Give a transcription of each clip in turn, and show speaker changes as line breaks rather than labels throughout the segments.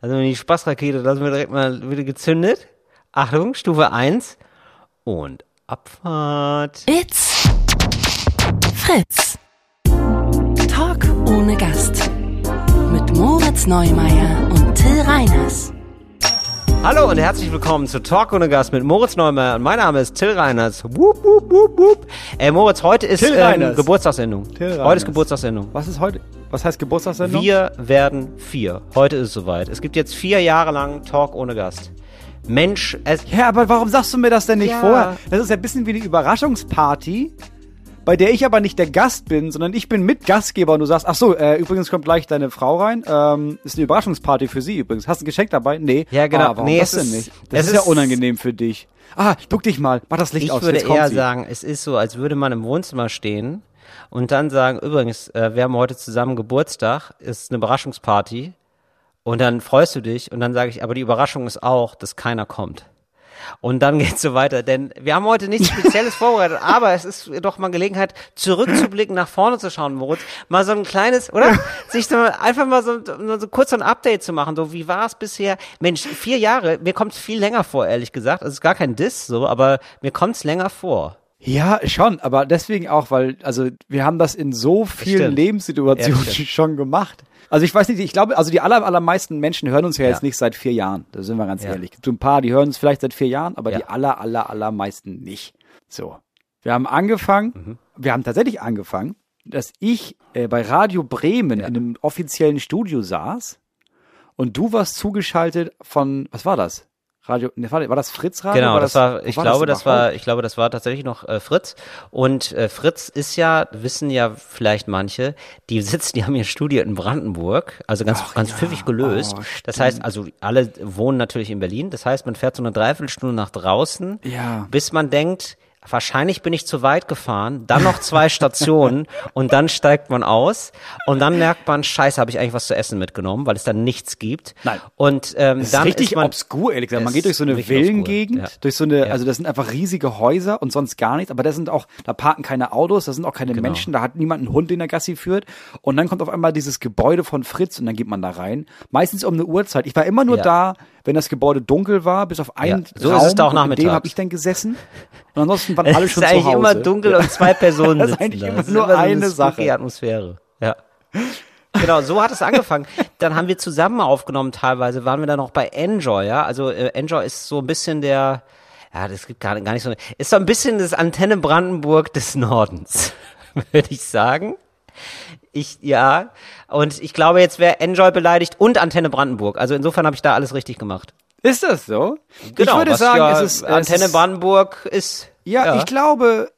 Also die Spaßrakete, lassen wir direkt mal wieder gezündet. Achtung, Stufe 1 und Abfahrt.
It's Fritz. Talk ohne Gast. Mit Moritz Neumeier und Till Reiners.
Hallo und herzlich willkommen zu Talk ohne Gast mit Moritz Neumeier und mein Name ist Till Reiners. Wup, wup, wup, wup. Äh, Moritz, heute ist
Till
ähm,
Reiners.
Geburtstagssendung.
Till
Heute
Reiners.
ist Geburtstagssendung.
Was ist heute? Was heißt Geburtstagssendung?
Wir werden vier. Heute ist es soweit. Es gibt jetzt vier Jahre lang Talk ohne Gast. Mensch, es,
Ja, aber warum sagst du mir das denn nicht
Ja.
vorher? Das ist ja ein bisschen wie eine Überraschungsparty, bei der ich aber nicht der Gast bin, sondern ich bin Mitgastgeber und du sagst, ach so, äh, übrigens kommt gleich deine Frau rein. Ähm, ist eine Überraschungsparty für sie übrigens. Hast du ein Geschenk dabei? Nee.
Ja, genau.
Ah, warum
Nee,
das
es
denn
ist-
nicht? Das
es
ist, ja
ist-
unangenehm für dich. Ah, guck dich mal. Mach das Licht
ich
aus.
würde
jetzt kommt
eher
sie.
sagen, es ist so, als würde man im Wohnzimmer stehen und dann sagen, übrigens, äh, wir haben heute zusammen Geburtstag, ist eine Überraschungsparty und dann freust du dich und dann sage ich, aber die Überraschung ist auch, dass keiner kommt. Und dann geht's so weiter, denn wir haben heute nichts Spezielles vorbereitet, aber es ist doch mal Gelegenheit, zurückzublicken, nach vorne zu schauen, Moritz. Mal so ein kleines, oder? Sich so einfach mal so, so kurz so ein Update zu machen. So, wie war es bisher? Mensch, vier Jahre, mir kommt's viel länger vor, ehrlich gesagt. Es ist gar kein Diss, so, aber mir kommt's länger vor.
Ja, schon, aber deswegen auch, weil, also wir haben das in so vielen
stimmt.
Lebenssituationen
Ja,
schon gemacht. Also ich weiß nicht, ich glaube, also die aller, allermeisten Menschen hören uns ja,
Ja.
jetzt nicht seit vier Jahren. Da sind wir ganz
Ja.
ehrlich. So ein paar, die hören uns vielleicht seit vier Jahren, aber die aller, aller, allermeisten nicht. So. Wir haben angefangen,
Mhm.
wir haben tatsächlich angefangen, dass ich äh, bei Radio Bremen in einem offiziellen Studio saß und du warst zugeschaltet von, was war das? Radio, ne, war war das Fritz Radio?
Genau, das war,
wo
ich glaube, das war,
überhaupt?
ich glaube, das war tatsächlich noch äh, Fritz. Und äh, Fritz ist ja, wissen ja vielleicht manche, die sitzen, die haben ihr Studio in Brandenburg, also ganz, ganz pfiffig gelöst.
Oh,
das heißt, also alle wohnen natürlich in Berlin. Das heißt, man fährt so eine Dreiviertelstunde nach draußen,
Ja.
bis man denkt, wahrscheinlich bin ich zu weit gefahren, dann noch zwei Stationen und dann steigt man aus und dann merkt man, scheiße, habe ich eigentlich was zu essen mitgenommen, weil es dann nichts gibt.
Nein.
Und ähm,
Das
dann
ist richtig
ist man,
obskur, ehrlich gesagt. Man geht durch so eine Villengegend,
ja.
durch so eine,
Ja.
also das sind einfach riesige Häuser und sonst gar nichts, aber da sind auch, da parken keine Autos, da sind auch keine
Genau.
Menschen, da hat niemand einen Hund, den der Gassi führt. Und dann kommt auf einmal dieses Gebäude von Fritz und dann geht man da rein. Meistens um eine Uhrzeit. Ich war immer nur
Ja.
da, wenn das Gebäude dunkel war, bis auf einen
Ja, so
Raum,
ist es da auch
und in dem
nachmittags.
habe ich dann gesessen. Und ansonsten waren
Es
alle
ist
schon zu
eigentlich
Hause.
immer dunkel und zwei Personen
Das ist
sitzen
eigentlich
da.
immer
Das ist
nur
so
eine
spooky
Sache.
Atmosphäre. Ja. Genau, so hat es angefangen. Dann haben wir zusammen aufgenommen teilweise, waren wir dann noch bei Enjoy, ja. Also äh, Enjoy ist so ein bisschen der, ja, das gibt gar, gar nicht so, ist so ein bisschen das Antenne Brandenburg des Nordens, würde ich sagen. Ich, ja, und ich glaube, jetzt wäre Enjoy beleidigt und Antenne Brandenburg. Also insofern habe ich da alles richtig gemacht.
Ist das so?
Genau,
ich würde sagen,
ja
es ist, es
Antenne
ist,
Brandenburg ist.
Ja, ich glaube,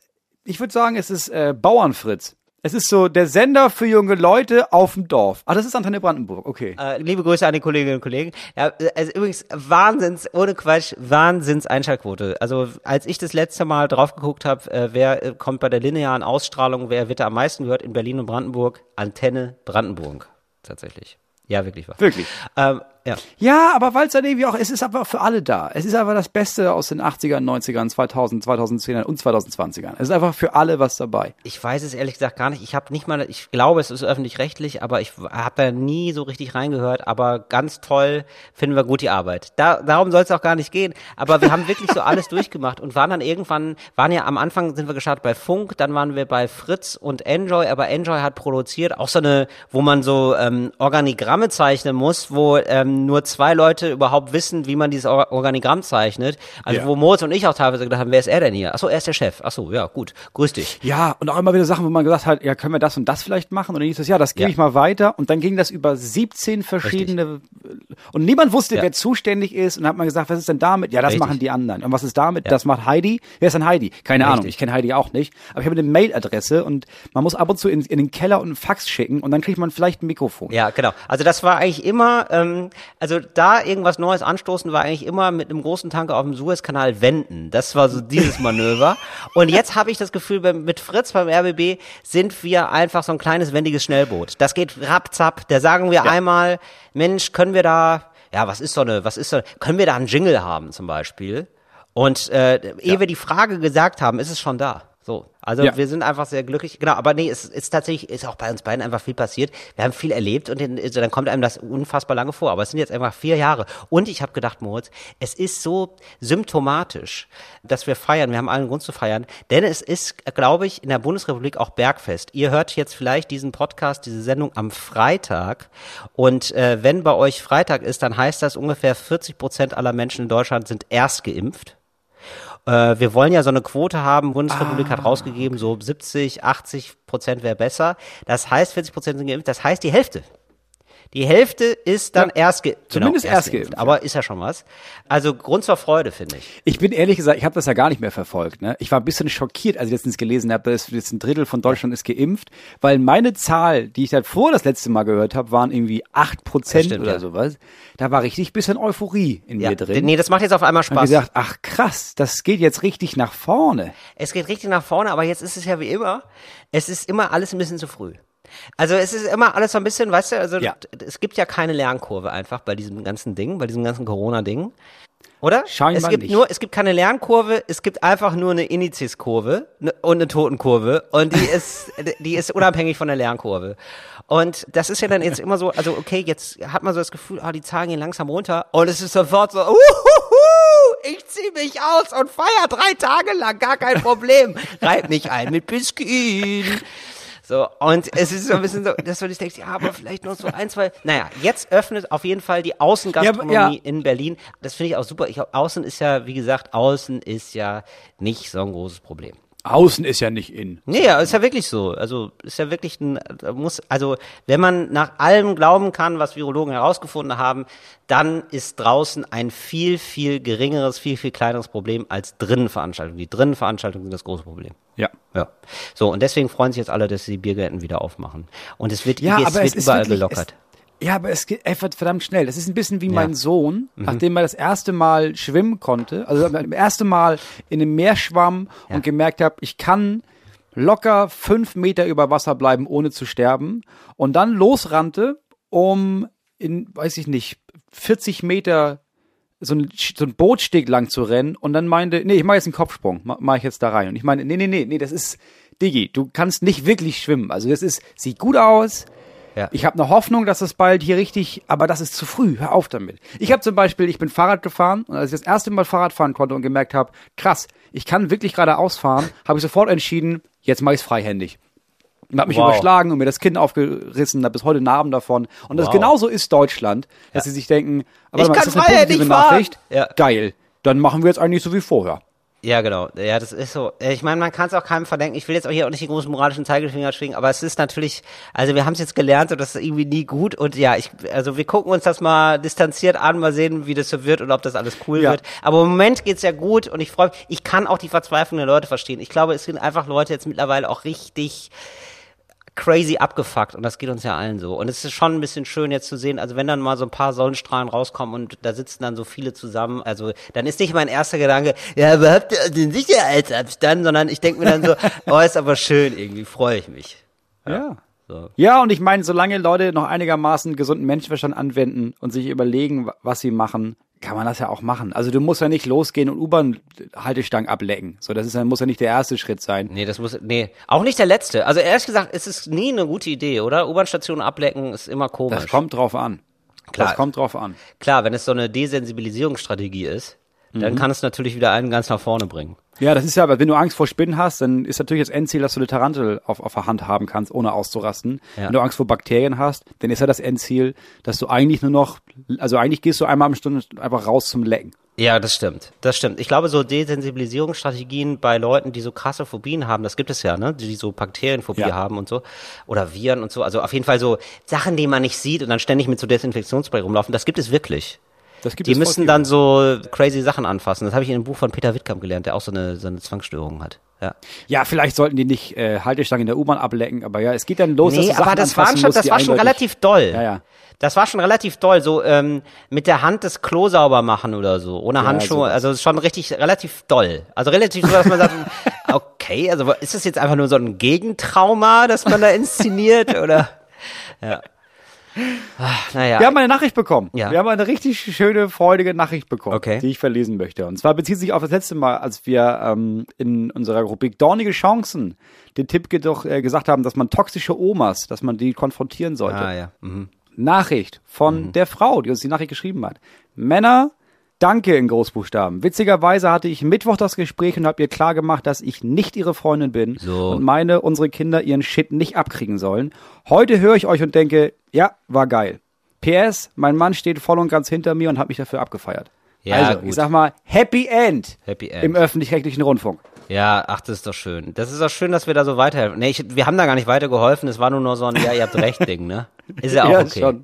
ich würde sagen, es ist äh, Bauernfritz. Es ist so der Sender für junge Leute auf dem Dorf. Ah, das ist Antenne Brandenburg, okay.
Äh, liebe Grüße an die Kolleginnen und Kollegen. Ja, also übrigens, Wahnsinns, ohne Quatsch, Wahnsinns Einschaltquote. Also als ich das letzte Mal drauf geguckt habe, äh, wer äh, kommt bei der linearen Ausstrahlung, wer wird da am meisten gehört in Berlin und Brandenburg? Antenne Brandenburg. Tatsächlich. Ja, wirklich wahr.
Wirklich.
Ähm, ja.
Ja, aber weil es dann irgendwie auch, es ist aber für alle da. Es ist einfach das Beste aus den 80ern, 90ern, 2000, 2010ern und 2020ern. Es ist einfach für alle was dabei.
Ich weiß es ehrlich gesagt gar nicht. Ich habe nicht mal, ich glaube, es ist öffentlich-rechtlich, aber ich habe da nie so richtig reingehört. Aber ganz toll, finden wir gut die Arbeit. Da, darum soll es auch gar nicht gehen. Aber wir haben wirklich so alles durchgemacht und waren dann irgendwann, waren ja am Anfang sind wir gestartet bei Funk, dann waren wir bei Fritz und Enjoy, aber Enjoy hat produziert auch so eine, wo man so ähm, Organigramme zeichnen muss, wo ähm, nur zwei Leute überhaupt wissen, wie man dieses Or Organigramm zeichnet. Also
Ja.
wo Moritz und ich auch teilweise gedacht haben, wer ist er denn hier? Achso, er ist der Chef. Achso, ja, gut. Grüß dich.
Ja, und auch immer wieder Sachen, wo man gesagt hat, ja, können wir das und das vielleicht machen? Und dann hieß es, ja, das gebe
Ja.
ich mal weiter. Und dann ging das über 17 verschiedene, und niemand wusste,
Ja.
wer zuständig ist. Und dann hat man gesagt, was ist denn damit? Ja, das
Richtig.
machen die anderen. Und was ist damit? Das macht Heidi. Wer ist denn Heidi? Keine Ahnung.
Richtig.
Ich kenne Heidi auch nicht. Aber ich habe eine Mailadresse und man muss ab und zu in, in den Keller und einen Fax schicken und dann kriegt man vielleicht ein Mikrofon.
Ja, genau. Also das war eigentlich immer, ähm, also da irgendwas Neues anstoßen war eigentlich immer mit einem großen Tanker auf dem Suezkanal wenden. Das war so dieses Manöver. Und jetzt habe ich das Gefühl, mit Fritz beim RBB sind wir einfach so ein kleines wendiges Schnellboot. Das geht rapzapp. Da sagen wir einmal, Mensch, können wir da, ja, was ist so eine, was ist so, können wir da einen Jingle haben zum Beispiel? Und äh, ehe wir die Frage gesagt haben, ist es schon da. So, also
Ja.
wir sind einfach sehr glücklich. Genau, aber nee, es ist tatsächlich, ist auch bei uns beiden einfach viel passiert. Wir haben viel erlebt und dann, also dann kommt einem das unfassbar lange vor. Aber es sind jetzt einfach vier Jahre. Und ich habe gedacht, Moritz, es ist so symptomatisch, dass wir feiern. Wir haben allen Grund zu feiern. Denn es ist, glaube ich, in der Bundesrepublik auch Bergfest. Ihr hört jetzt vielleicht diesen Podcast, diese Sendung am Freitag. Und äh, wenn bei euch Freitag ist, dann heißt das ungefähr 40 Prozent aller Menschen in Deutschland sind erst geimpft. Äh, wir wollen ja so eine Quote haben. Bundesrepublik
Ah.
hat rausgegeben, so 70, 80 Prozent wäre besser. Das heißt, 40 Prozent sind geimpft. Das heißt, die Hälfte. Die Hälfte ist dann
Ja,
erst geimpft.
zumindest erst geimpft,
Aber ist ja schon was. Also Grund zur Freude, finde ich.
Ich bin ehrlich gesagt, ich habe das ja gar nicht mehr verfolgt. Ne? Ich war ein bisschen schockiert, als ich letztens gelesen habe, dass jetzt ein Drittel von Deutschland ist geimpft, weil meine Zahl, die ich davor das letzte Mal gehört habe, waren irgendwie acht Prozent oder
ja.
sowas. Da war richtig bisschen Euphorie in
Ja.
mir drin.
Nee, das macht jetzt auf einmal
Ich habe
Spaß.
gesagt, ach krass, das geht jetzt richtig nach vorne.
Es geht richtig nach vorne, aber jetzt ist es ja wie immer. Es ist immer alles ein bisschen zu früh. Also es ist immer alles so ein bisschen, weißt du, also
Ja.
es gibt ja keine Lernkurve einfach bei diesem ganzen Ding, bei diesem ganzen Corona-Ding. Oder?
Scheinbar
es gibt
nicht.
nur, es gibt keine Lernkurve, es gibt einfach nur eine Indizeskurve ne- und eine Totenkurve und die ist, die ist unabhängig von der Lernkurve. Und das ist ja dann jetzt immer so, also okay, jetzt hat man so das Gefühl, ah, die Zahlen gehen langsam runter und es ist sofort so, uhuhu, ich zieh mich aus und feier drei Tage lang, gar kein Problem. Reib mich ein mit Biskuit. So, und es ist so ein bisschen so, dass du dich denkst, ja, aber vielleicht noch so ein, zwei. Naja, jetzt öffnet auf jeden Fall die Außengastronomie
Ja, ja.
in Berlin. Das finde ich auch super. Ich außen ist ja, wie gesagt, außen ist ja nicht so ein großes Problem.
Außen ist ja nicht in.
Nee, ja, ist ja wirklich so. Also ist ja wirklich ein, muss, also wenn man nach allem glauben kann, was Virologen herausgefunden haben, dann ist draußen ein viel, viel geringeres, viel, viel kleineres Problem als drinnen Veranstaltungen. Die drinnen Veranstaltungen sind das große Problem.
Ja.
Ja. So, und deswegen freuen sich jetzt alle, dass sie die Biergärten wieder aufmachen. Und es wird,
Ja,
es
aber
wird
es ist
überall
wirklich,
gelockert.
Es, ja, aber es geht einfach verdammt schnell. Das ist ein bisschen wie
Ja.
mein Sohn, nachdem er das erste Mal schwimmen konnte, also das erste Mal in einem Meer schwamm
Ja.
und gemerkt habe, ich kann locker fünf Meter über Wasser bleiben, ohne zu sterben. Und dann losrannte, um in, weiß ich nicht, 40 Meter so ein, so ein Bootsteg lang zu rennen und dann meinte, nee, ich mache jetzt einen Kopfsprung, ma- mach ich jetzt da rein. Und ich meine, nee, nee, nee, nee, das ist, Digi, du kannst nicht wirklich schwimmen. Also das ist, sieht gut aus,
Ja.
ich habe eine Hoffnung, dass das bald hier richtig, aber das ist zu früh. Hör auf damit. Ich habe zum Beispiel, ich bin Fahrrad gefahren und als ich das erste Mal Fahrrad fahren konnte und gemerkt habe, krass, ich kann wirklich geradeaus fahren, habe ich sofort entschieden, jetzt mache ich freihändig. Und habe mich
Wow.
überschlagen und mir das Kinn aufgerissen, habe bis heute Narben davon. Und das
Wow.
genauso ist Deutschland, dass sie sich denken, aber
Ich
mal,
kann
ist das eine positive. Nachricht?
Ja.
Geil. Dann machen wir jetzt eigentlich so wie vorher.
Ja, genau. Ja, das ist so. Äh, Ich meine, man kann es auch keinem verdenken. Ich will jetzt auch hier auch nicht den großen moralischen Zeigefinger schwingen, aber es ist natürlich, also wir haben es jetzt gelernt und das ist irgendwie nie gut. Und ja, ich, also wir gucken uns das mal distanziert an, mal sehen, wie das so wird und ob das alles cool
Ja.
wird. Aber im Moment geht's ja gut und ich freue mich, ich kann auch die Verzweiflung der Leute verstehen. Ich glaube, es sind einfach Leute jetzt mittlerweile auch richtig crazy abgefuckt und das geht uns ja allen so. Und es ist schon ein bisschen schön jetzt zu sehen, also wenn dann mal so ein paar Sonnenstrahlen rauskommen und da sitzen dann so viele zusammen, also dann ist nicht mein erster Gedanke, ja, ihr den Sicherheitsabstand, sondern ich denke mir dann so, oh, ist aber schön, irgendwie freue ich mich.
Ja.
So.
Ja, und ich meine, solange Leute noch einigermaßen gesunden Menschenverstand anwenden und sich überlegen, wa- was sie machen, kann man das ja auch machen. Also du musst ja nicht losgehen und U-Bahn-Haltestangen ablecken. So, das ist ja, muss ja nicht der erste Schritt sein.
Nee, das muss, nee, auch nicht der letzte. Also ehrlich gesagt, es ist nie eine gute Idee, oder? U-Bahn-Stationen ablecken ist immer komisch.
Das kommt drauf an.
Klar.
Das kommt drauf an.
Klar, wenn es so eine Desensibilisierungsstrategie ist,
Mhm.
dann kann es natürlich wieder einen ganz nach vorne bringen.
Ja, das ist ja, aber wenn du Angst vor Spinnen hast, dann ist natürlich das Endziel, dass du eine Tarantel auf, auf der Hand haben kannst, ohne auszurasten.
Ja.
Wenn du Angst vor Bakterien hast, dann ist ja das Endziel, dass du eigentlich nur noch, also eigentlich gehst du einmal am Stunde einfach raus zum Lecken.
Ja, das stimmt. Das stimmt. Ich glaube, so Desensibilisierungsstrategien bei Leuten, die so krasse Phobien haben, das gibt es ja, ne? Die so Bakterienphobie
Ja.
haben und so. Oder Viren und so. Also auf jeden Fall so Sachen, die man nicht sieht und dann ständig mit so Desinfektionsspray rumlaufen. Das gibt es wirklich.
Das gibt
Die
es
müssen dann so crazy Sachen anfassen. Das habe ich in einem Buch von Peter Wittkamp gelernt, der auch so eine, so eine Zwangsstörung hat. Ja.
Ja, vielleicht sollten die nicht äh, Haltestangen in der U-Bahn ablecken, aber ja, es geht dann los, dass
Nee,
du Sachen
aber das, waren schon,
musst,
das war schon relativ doll.
Ja, ja.
Das war schon relativ doll, so ähm, mit der Hand das Klo sauber machen oder so, ohne Handschuhe.
sowas.
Also ist schon richtig relativ doll. Also relativ so, dass man sagt, okay, also ist das jetzt einfach nur so ein Gegentrauma, das man da inszeniert oder? Ja. Naja.
Wir haben eine Nachricht bekommen.
Ja.
Wir haben eine richtig schöne, freudige Nachricht bekommen,
Okay.
die ich verlesen möchte. Und zwar bezieht sich auf das letzte Mal, als wir ähm, in unserer Rubrik Dornige Chancen den Tipp ge- doch, äh, gesagt haben, dass man toxische Omas, dass man die konfrontieren sollte.
ah, ja. Mhm.
Nachricht von der Frau, die uns die Nachricht geschrieben hat. Männer, danke in Großbuchstaben. Witzigerweise hatte ich Mittwoch das Gespräch und habe ihr klar gemacht, dass ich nicht ihre Freundin bin
So.
und meine, unsere Kinder ihren Shit nicht abkriegen sollen. Heute höre ich euch und denke, ja, war geil. PS, mein Mann steht voll und ganz hinter mir und hat mich dafür abgefeiert.
Ja,
also,
gut.
ich sag mal, Happy End,
Happy End.
im öffentlich-rechtlichen Rundfunk.
Ja, ach, das ist doch schön. Das ist doch schön, dass wir da so weiterhelfen. Nee, ich, wir haben da gar nicht weitergeholfen. Es war nur noch so ein, ja, ihr habt recht Ding, ne? Ist ja auch okay.
schon.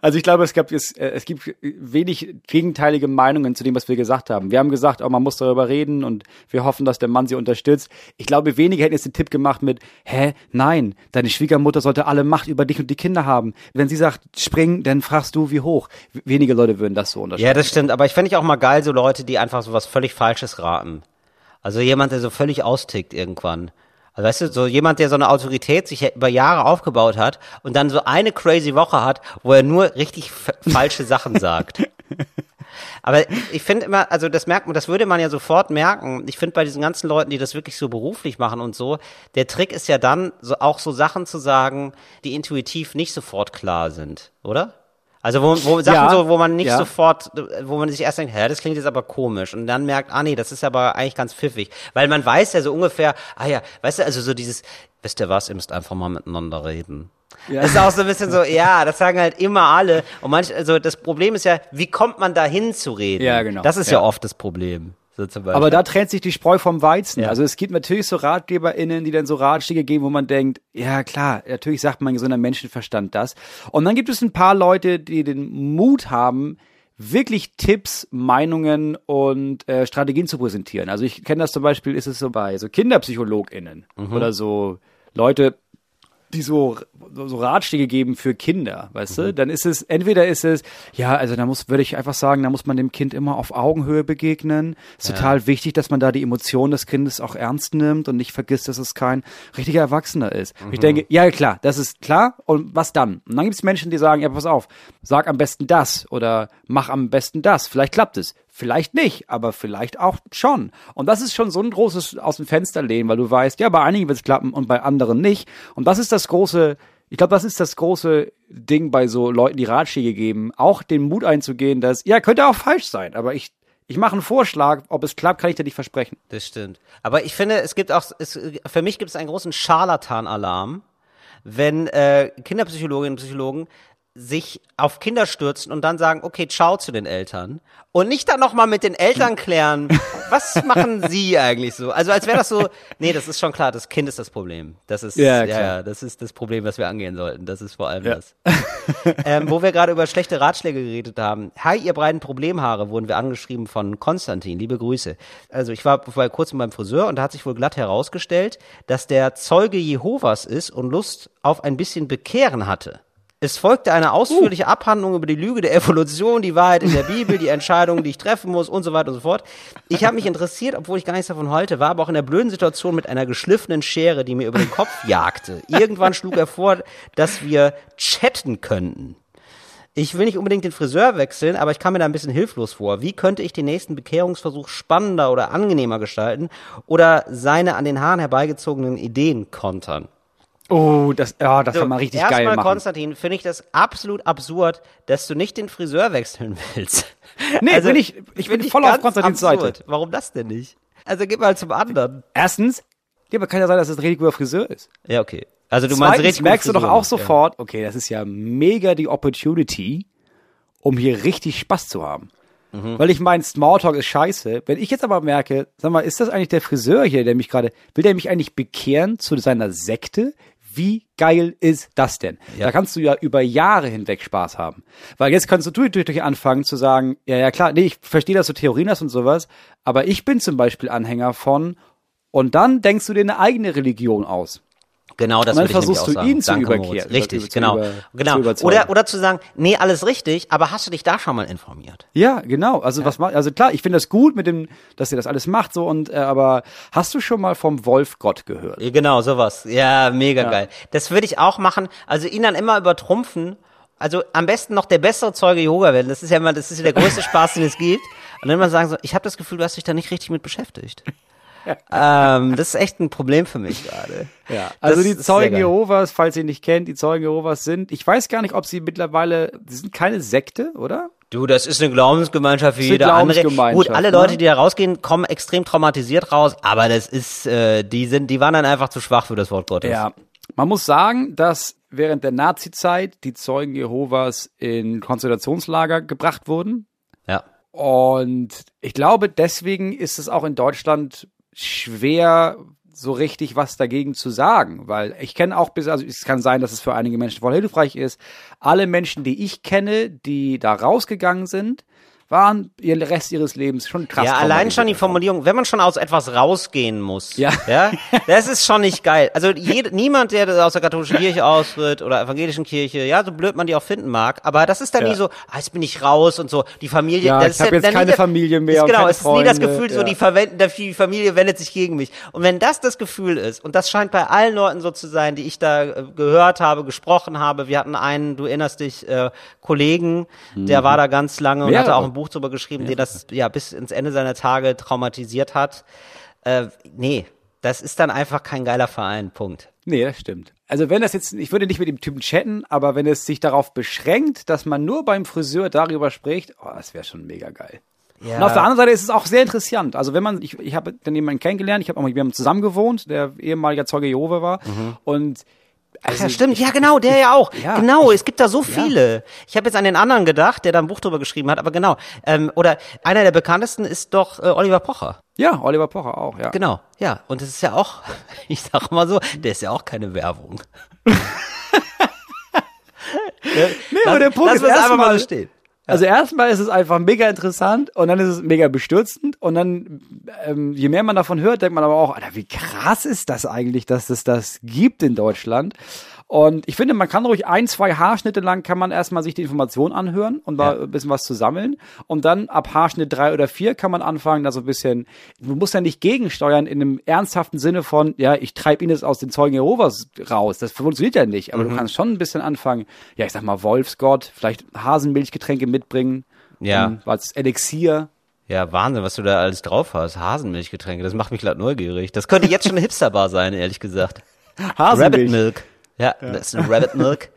Also ich glaube, es, gab, es, äh, es gibt wenig gegenteilige Meinungen zu dem, was wir gesagt haben. Wir haben gesagt, oh, man muss darüber reden und wir hoffen, dass der Mann sie unterstützt. Ich glaube, wenige hätten jetzt den Tipp gemacht mit, hä, nein, deine Schwiegermutter sollte alle Macht über dich und die Kinder haben. Wenn sie sagt, spring, dann fragst du, wie hoch. Wenige Leute würden das so unterstützen.
Ja, das stimmt. Aber ich fände ich auch mal geil, so Leute, die einfach so was völlig Falsches raten. Also jemand, der so völlig austickt irgendwann. Also weißt du, so jemand, der so eine Autorität sich über Jahre aufgebaut hat und dann so eine crazy Woche hat, wo er nur richtig falsche Sachen sagt. Aber ich finde immer, also das merkt man, das würde man ja sofort merken. Ich finde bei diesen ganzen Leuten, die das wirklich so beruflich machen und so, der Trick ist ja dann, so auch so Sachen zu sagen, die intuitiv nicht sofort klar sind, oder? Also wo, wo Sachen
Ja,
so, wo man nicht
ja.
sofort, wo man sich erst denkt, hä, das klingt jetzt aber komisch und dann merkt, ah nee, das ist aber eigentlich ganz pfiffig, weil man weiß ja so ungefähr, ah ja, weißt du, also so dieses, wisst ihr was, ihr müsst einfach mal miteinander reden. Das ist auch so ein bisschen so, ja, das sagen halt immer alle und manch, also das Problem ist ja, wie kommt man da hin zu reden?
Ja, genau.
Das ist ja,
Ja.
oft das Problem. So zum Beispiel.
Aber da trennt sich die Spreu vom Weizen.
Ja.
Also es gibt natürlich so RatgeberInnen, die dann so Ratschläge geben, wo man denkt, ja klar, natürlich sagt man gesunder Menschenverstand das. Und dann gibt es ein paar Leute, die den Mut haben, wirklich Tipps, Meinungen und äh, Strategien zu präsentieren. Also ich kenne das zum Beispiel, ist es so bei so KinderpsychologInnen oder so Leute, die so, so, Ratschläge geben für Kinder, weißt du? Dann ist es, entweder ist es, ja, also da muss, würde ich einfach sagen, da muss man dem Kind immer auf Augenhöhe begegnen. Ist total wichtig, dass man da die Emotionen des Kindes auch ernst nimmt und nicht vergisst, dass es kein richtiger Erwachsener ist. Ich denke, ja klar, das ist klar. Und was dann? Und dann gibt es Menschen, die sagen, ja, pass auf, sag am besten das oder mach am besten das. Vielleicht klappt es. Vielleicht nicht, aber vielleicht auch schon. Und das ist schon so ein großes aus dem Fenster lehnen, weil du weißt, ja, bei einigen wird es klappen und bei anderen nicht. Und das ist das große, ich glaube, das ist das große Ding bei so Leuten, die Ratschläge geben, auch den Mut einzugehen, dass, ja, könnte auch falsch sein, aber ich, ich mache einen Vorschlag, ob es klappt, kann ich dir nicht versprechen.
Das stimmt. Aber ich finde, es gibt auch, es, für mich gibt es einen großen Scharlatan-Alarm, wenn äh, Kinderpsychologinnen und Psychologen sich auf Kinder stürzen und dann sagen, okay, ciao zu den Eltern. Und nicht dann nochmal mit den Eltern klären, was machen sie eigentlich so? Also als wäre das so, nee, das ist schon klar, das Kind ist das Problem. Das ist,
Ja,
ja, ja, das ist das Problem, was wir angehen sollten. Das ist vor allem das. ähm, wo wir gerade über schlechte Ratschläge geredet haben. Hi, ihr beiden Problemhaare, wurden wir angeschrieben von Konstantin. Liebe Grüße. Also ich war vor kurzem beim Friseur und da hat sich wohl glatt herausgestellt, dass der Zeuge Jehovas ist und Lust auf ein bisschen Bekehren hatte. Es folgte eine ausführliche Abhandlung über die Lüge der Evolution, die Wahrheit in der Bibel, die Entscheidungen, die ich treffen muss und so weiter und so fort. Ich habe mich interessiert, obwohl ich gar nichts davon halte, war aber auch in der blöden Situation mit einer geschliffenen Schere, die mir über den Kopf jagte. Irgendwann schlug er vor, dass wir chatten könnten. Ich will nicht unbedingt den Friseur wechseln, aber ich kam mir da ein bisschen hilflos vor. Wie könnte ich den nächsten Bekehrungsversuch spannender oder angenehmer gestalten oder seine an den Haaren herbeigezogenen Ideen kontern?
Oh, das, ja, das kann man richtig geil
erstmal,
machen.
Konstantin, finde ich das absolut absurd, dass du nicht den Friseur wechseln willst.
Nee, bin ich- ich bin voll auf Konstantins
absurd.
Seite.
Warum das denn nicht? Also gib mal zum anderen.
Erstens, ja, aber kann ja sein, dass es ein richtig guter Friseur ist.
Ja, okay. Also du meinst
Zweitens
richtig
merkst du
gute
doch auch sofort, okay, das ist ja mega die Opportunity, um hier richtig Spaß zu haben.
Mhm.
Weil ich meine, Smalltalk ist scheiße. Wenn ich jetzt aber merke, sag mal, ist das eigentlich der Friseur hier, der mich gerade, will der mich eigentlich bekehren zu seiner Sekte? Wie geil ist das denn?
Ja.
Da kannst du ja über Jahre hinweg Spaß haben. Weil jetzt kannst du natürlich anfangen zu sagen, ja, ja klar, nee, ich verstehe, dass du Theorien hast und sowas, aber ich bin zum Beispiel Anhänger von, und dann denkst du dir eine eigene Religion aus.
Genau, das würde ich nämlich
versuchst
auch
du
sagen.
ihn zu
Danke,
überkehren,
Moritz. Richtig,
zu
genau.
über-
genau. Oder, oder zu sagen, nee, alles richtig, aber hast du dich da schon mal informiert?
Ja, genau. Also was macht, also klar, ich finde das gut mit dem, dass ihr das alles macht so und äh, aber hast du schon mal vom Wolf Gott gehört?
Ja, Genau, sowas. Ja, mega geil. Das würde ich auch machen. Also ihn dann immer übertrumpfen also am besten noch der bessere Zeuge Jehovah werden. Das ist ja immer, das ist ja der größte Spaß, den es gibt. Und dann immer sagen so, ich habe das Gefühl, du hast dich da nicht richtig mit beschäftigt. Ähm, das ist echt ein Problem für mich gerade.
Ja, also
Das
die Zeugen. Jehovas, falls ihr nicht kennt, die Zeugen Jehovas sind, ich weiß gar nicht, ob sie mittlerweile, sie sind keine Sekte, oder?
Du, das ist eine Glaubensgemeinschaft wie jeder andere. Gut, alle
ne?
Leute, die da rausgehen, kommen extrem traumatisiert raus, aber das ist, äh, die sind, die waren dann einfach zu schwach für das Wort Gottes.
Ja. Man muss sagen, dass während der Nazi-Zeit die Zeugen Jehovas in Konzentrationslager gebracht wurden.
Ja.
Und ich glaube, deswegen ist es auch in Deutschland schwer, so richtig was dagegen zu sagen, weil ich kenne auch bis, also es kann sein, dass es für einige Menschen voll hilfreich ist. Alle Menschen, die ich kenne, die da rausgegangen sind, waren ihren Rest ihres Lebens schon krass.
Ja, allein schon die. Formulierung, wenn man schon aus etwas rausgehen muss.
Ja.
ja das ist schon nicht geil. Also jede, niemand, der aus der katholischen Kirche austritt oder evangelischen Kirche, ja, so blöd man die auch finden mag, aber das ist dann
Ja.
nie so, ah, jetzt bin ich raus und so. Die Familie,
Ja,
das
ich
ist
hab jetzt keine
das-
Familie mehr
Ist, genau, es ist nie das Gefühl, so
ja.
die, verwenden, die Familie wendet sich gegen mich. Und wenn das das Gefühl ist, und das scheint bei allen Leuten so zu sein, die ich da äh, gehört habe, gesprochen habe, wir hatten einen, du erinnerst dich, äh, Kollegen, der war da ganz lange und
Mhm.
Hatte auch ein Buch drüber geschrieben, den das ja bis ins Ende seiner Tage traumatisiert hat. Äh, nee, das ist dann einfach kein geiler Verein, Punkt.
Nee, das stimmt. Also wenn das jetzt, ich würde nicht mit dem Typen chatten, aber wenn es sich darauf beschränkt, dass man nur beim Friseur darüber spricht, oh, das wäre schon mega geil.
Ja.
Und auf der anderen Seite ist es auch sehr interessant. Also wenn man, ich, ich habe dann jemanden kennengelernt, ich habe auch mit jemandem zusammen gewohnt, der ehemaliger Zeuge Jehova war. Und also,
ja, stimmt. Ja, genau, der ja auch.
Ja.
genau, es gibt da so viele. Ich habe jetzt an den anderen gedacht, der da ein Buch drüber geschrieben hat, aber genau. Ähm, oder einer der bekanntesten ist doch äh, Oliver Pocher.
Ja, Oliver Pocher auch, ja.
Genau, ja. Und das ist ja auch, ich sag mal so, der ist ja auch keine Werbung.
Nee, aber der Punkt
lass
ist
mal
erstmal,
so stehen.
Also erstmal ist es einfach mega interessant und dann ist es mega bestürzend und dann, ähm, je mehr man davon hört, denkt man aber auch, Alter, wie krass ist das eigentlich, dass es das gibt in Deutschland. Und ich finde, man kann ruhig ein, zwei Haarschnitte lang kann man erstmal sich die Information anhören und mal ein bisschen was zu sammeln. Und dann ab Haarschnitt drei oder vier kann man anfangen, da so ein bisschen, du musst ja nicht gegensteuern in einem ernsthaften Sinne von, ja, ich treibe ihn jetzt aus den Zeugen Jehovas raus. Das funktioniert ja nicht.
Mhm.
Aber du kannst schon ein bisschen anfangen, ja, ich sag mal, Wolfsgott, vielleicht Hasenmilchgetränke mitbringen.
Ja.
Um, als Elixier.
Ja, Wahnsinn, was du da alles drauf hast. Hasenmilchgetränke, das macht mich gerade neugierig. Das könnte jetzt schon eine Hipsterbar sein, ehrlich gesagt. Rabbit Milk. Ja, das ist eine Rabbit Milk.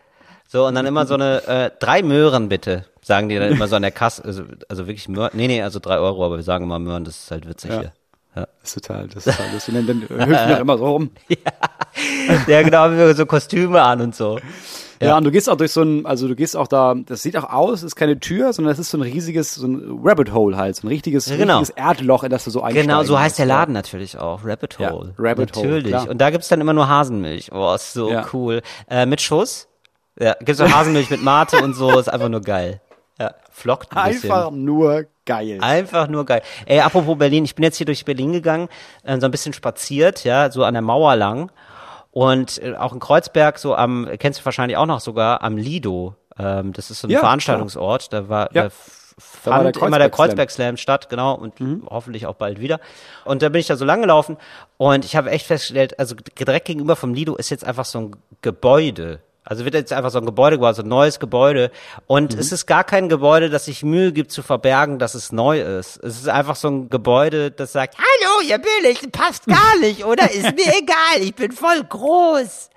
So, und dann immer so eine, äh, drei Möhren bitte, sagen die dann immer so an der Kasse, also, also wirklich Möhren, nee, nee, also drei Euro, aber wir sagen immer Möhren, das ist halt witzig
Ja.
hier. Ja.
Das ist total, das ist total lustig. Dann, dann hüpfen wir immer so rum.
ja, genau, haben wir so Kostüme an und so.
Ja. und du gehst auch durch so ein, also du gehst auch da, das sieht auch aus, ist keine Tür, sondern das ist so ein riesiges, so ein Rabbit Hole halt, so ein richtiges,
Ja, genau.
richtiges Erdloch, in das du so einsteigst.
Genau, so heißt der Laden natürlich auch, Rabbit
Ja,
Hole.
Rabbit Hole,
Natürlich. und da gibt's dann immer nur Hasenmilch. Oh, ist so
Ja.
cool. Äh, mit Schuss. Ja, gibt's so Hasenmilch mit Mate und so, ist einfach nur geil. Ja, flockt ein bisschen.
Einfach nur geil.
Einfach nur geil. Ey, apropos Berlin, ich bin jetzt hier durch Berlin gegangen, äh, so ein bisschen spaziert, ja, so an der Mauer lang. Und äh, auch in Kreuzberg, so am, kennst du wahrscheinlich auch noch sogar, am Lido. Ähm, das ist so ein
Ja,
Veranstaltungsort. Da war,
Ja.
da fand
der
immer der
Kreuzberg
Slam statt, genau, und hoffentlich auch bald wieder. Und da bin ich da so lang gelaufen und ich habe echt festgestellt, also direkt gegenüber vom Lido ist jetzt einfach so ein Gebäude. Also wird jetzt einfach so ein Gebäude gebaut, so ein neues Gebäude. Und es ist gar kein Gebäude, das sich Mühe gibt zu verbergen, dass es neu ist. Es ist einfach so ein Gebäude, das sagt, hallo, ihr Billig, passt gar nicht, oder? Ist mir egal, ich bin voll groß.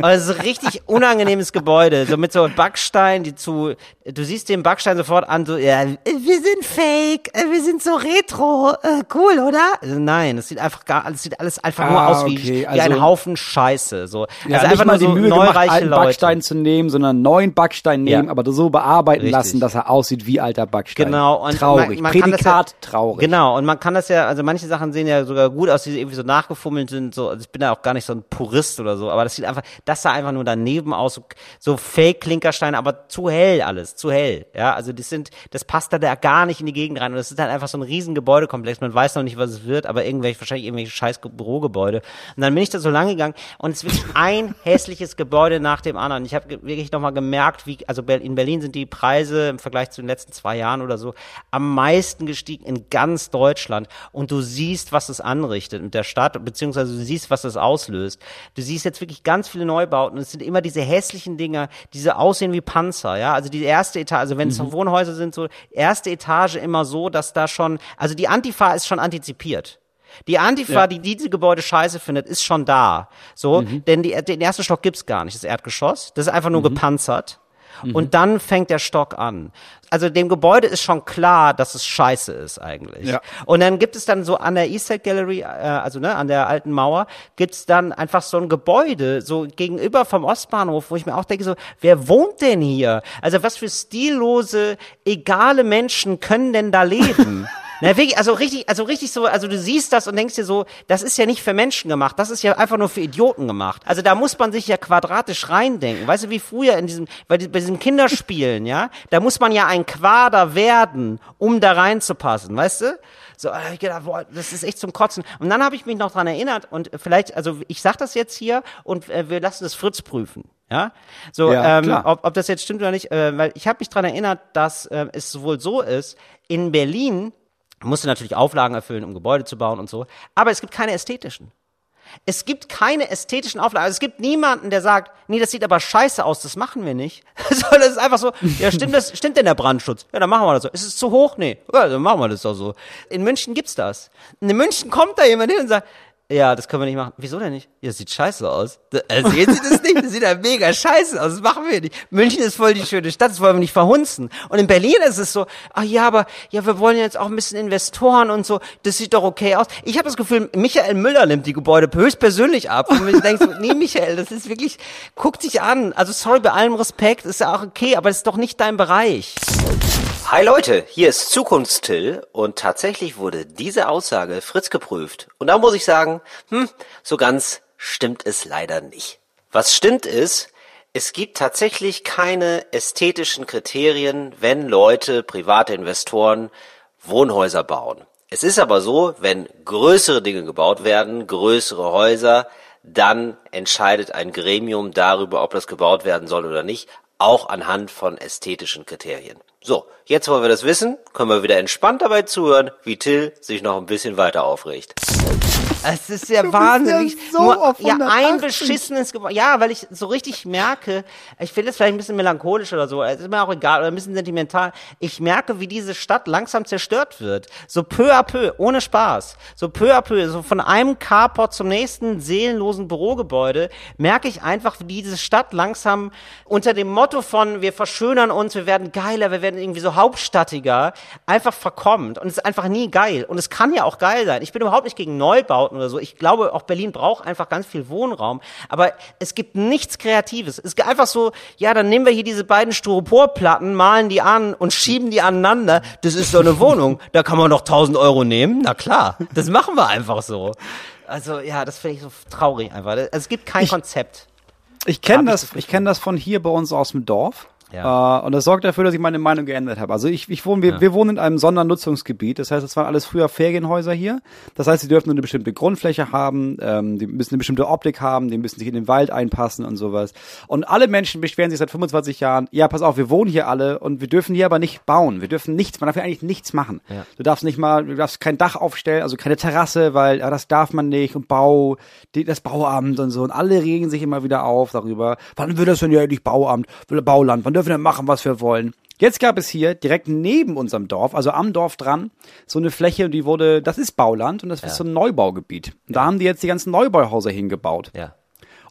Also so richtig unangenehmes Gebäude, so mit so Backstein, die zu, du siehst den Backstein sofort an, so, ja, wir sind fake, äh, wir sind so retro, äh, cool, oder? Also nein, es sieht einfach gar, es sieht alles einfach nur
Ah,
aus wie,
okay,
wie
also-
ein Haufen Scheiße, so.
Ja,
also
nicht mal die Mühe gemacht, alten Backstein zu nehmen, sondern neuen Backstein nehmen,
Ja.
aber so bearbeiten
Richtig.
lassen, dass er aussieht wie alter Backstein.
Genau, und
traurig.
man, man kann das
Prädikat
ja,
traurig.
Genau, und man kann das ja, also manche Sachen sehen ja sogar gut aus, die irgendwie so nachgefummelt sind, so, also ich bin ja auch gar nicht so ein Purist oder so, aber das sieht einfach, das sah einfach nur daneben aus, so, so Fake-Klinkersteine, aber zu hell alles, zu hell, ja, also das sind, das passt da, da gar nicht in die Gegend rein und das ist halt einfach so ein riesen Gebäudekomplex, man weiß noch nicht, was es wird, aber irgendwelche, wahrscheinlich irgendwelche scheiß Bürogebäude und dann bin ich da so lang gegangen und es ist wirklich ein hässliches Gebäude nach dem anderen. Ich habe wirklich nochmal gemerkt, wie, also in Berlin sind die Preise im Vergleich zu den letzten zwei Jahren oder so am meisten gestiegen in ganz Deutschland. Und du siehst, was es anrichtet mit der Stadt, beziehungsweise du siehst, was es auslöst. Du siehst jetzt wirklich ganz viele Neubauten. Es sind immer diese hässlichen Dinger, diese aussehen wie Panzer, ja. Also die erste Etage, also wenn es
Mhm.
Wohnhäuser sind, so erste Etage immer so, dass da schon, also die Antifa ist schon antizipiert. Die Antifa,
Ja.
die diese Gebäude scheiße findet, ist schon da. So,
Mhm.
denn die, den ersten Stock gibt's gar nicht, das Erdgeschoss. Das ist einfach nur gepanzert.
Mhm.
Und dann fängt der Stock an. Also dem Gebäude ist schon klar, dass es scheiße ist eigentlich.
Ja.
Und dann gibt es dann so an der East Side Gallery, äh, also ne, an der alten Mauer, gibt's dann einfach so ein Gebäude, so gegenüber vom Ostbahnhof, wo ich mir auch denke, so, wer wohnt denn hier? Also was für stillose, egale Menschen können denn da leben? Na, wirklich, also richtig, also richtig so, also du siehst das und denkst dir so, das ist ja nicht für Menschen gemacht, das ist ja einfach nur für Idioten gemacht. Also da muss man sich ja quadratisch reindenken. Weißt du, wie früher in diesem, bei, bei diesen Kinderspielen, ja, da muss man ja ein Quader werden, um da reinzupassen, weißt du? So, da hab ich gedacht, boah, das ist echt zum Kotzen. Und dann habe ich mich noch dran erinnert und vielleicht, also ich sag das jetzt hier und äh, wir lassen das Fritz prüfen. Ja, so,
Ja,
ähm, ob, ob das jetzt stimmt oder nicht, äh, weil ich habe mich dran erinnert, dass äh, es wohl so ist, in Berlin musst du natürlich Auflagen erfüllen, um Gebäude zu bauen und so, aber es gibt keine ästhetischen. Es gibt keine ästhetischen Auflagen. Also es gibt niemanden, der sagt, nee, das sieht aber scheiße aus, das machen wir nicht. Sondern es ist einfach so, ja, stimmt das, stimmt denn der Brandschutz? Ja, dann machen wir das so. Ist es zu hoch? Nee. Ja, dann machen wir das doch so. In München gibt's das. In München kommt da jemand hin und sagt, ja, das können wir nicht machen. Wieso denn nicht? Ja, das sieht scheiße aus. Da- äh, Sehen Sie das nicht? Das sieht ja mega scheiße aus. Das machen wir nicht. München ist voll die schöne Stadt, das wollen wir nicht verhunzen. Und in Berlin ist es so, ach ja, aber ja, wir wollen jetzt auch ein bisschen Investoren und so. Das sieht doch okay aus. Ich habe das Gefühl, Michael Müller nimmt die Gebäude höchstpersönlich ab. Und ich denke so, nee, Michael, das ist wirklich, guck dich an. Also sorry, bei allem Respekt, ist ja auch okay, aber das ist doch nicht dein Bereich. Hi Leute, hier ist Zukunftstill und tatsächlich wurde diese Aussage Fritz geprüft. Und da muss ich sagen, hm, so ganz stimmt es leider nicht. Was stimmt ist, es gibt tatsächlich keine ästhetischen Kriterien, wenn Leute, private Investoren Wohnhäuser bauen. Es ist aber so, wenn größere Dinge gebaut werden, größere Häuser, dann entscheidet ein Gremium darüber, ob das gebaut werden soll oder nicht, auch anhand von ästhetischen Kriterien. So, jetzt wo wir das wissen, können wir wieder entspannt dabei zuhören, wie Till sich noch ein bisschen weiter aufregt. Es ist ja wahnsinnig.
ja so
nur,
auf
ja, ein
180.
beschissenes Gebäude. Ja, weil ich so richtig merke, ich finde es vielleicht ein bisschen melancholisch oder so, es ist mir auch egal, oder ein bisschen sentimental. Ich merke, wie diese Stadt langsam zerstört wird. So peu à peu, ohne Spaß. So peu à peu, so von einem Carport zum nächsten seelenlosen Bürogebäude, merke ich einfach, wie diese Stadt langsam unter dem Motto von, wir verschönern uns, wir werden geiler, wir werden irgendwie so hauptstattiger, einfach verkommt. Und es ist einfach nie geil. Und es kann ja auch geil sein. Ich bin überhaupt nicht gegen Neubauten oder so. Ich glaube, auch Berlin braucht einfach ganz viel Wohnraum. Aber es gibt nichts Kreatives. Es gibt einfach so, ja, dann nehmen wir hier diese beiden Styroporplatten, malen die an und schieben die aneinander. Das ist so eine Wohnung. Da kann man doch 1000 Euro nehmen. Na klar. Das machen wir einfach so. Also, ja, das finde ich so traurig einfach. Also, es gibt kein Konzept.
Ich kenne
ich
das,
das
ich kenne das von hier bei uns aus dem Dorf.
Ja.
Äh, und das sorgt dafür, dass ich meine Meinung geändert habe. Also ich, ich wohne, wir, wir wohnen in einem Sondernutzungsgebiet. Das heißt, das waren alles früher Ferienhäuser hier. Das heißt, sie dürfen nur eine bestimmte Grundfläche haben, ähm, die müssen eine bestimmte Optik haben, die müssen sich in den Wald einpassen und sowas. Und alle Menschen beschweren sich seit 25 Jahren, ja, pass auf, wir wohnen hier alle und wir dürfen hier aber nicht bauen. Wir dürfen nichts, man darf hier eigentlich nichts machen.
Ja.
Du darfst nicht mal, du darfst kein Dach aufstellen, also keine Terrasse, weil ja, das darf man nicht und Bau, die, das Bauamt und so. Und alle regen sich immer wieder auf darüber. Wann wird das denn ja endlich Bauamt, Bauland? Wann dürfen wir machen, was wir wollen? Jetzt gab es hier direkt neben unserem Dorf, also am Dorf dran, so eine Fläche, die wurde, das ist Bauland und das ist so ein Neubaugebiet. Und da haben die jetzt die ganzen Neubauhäuser hingebaut.
Ja.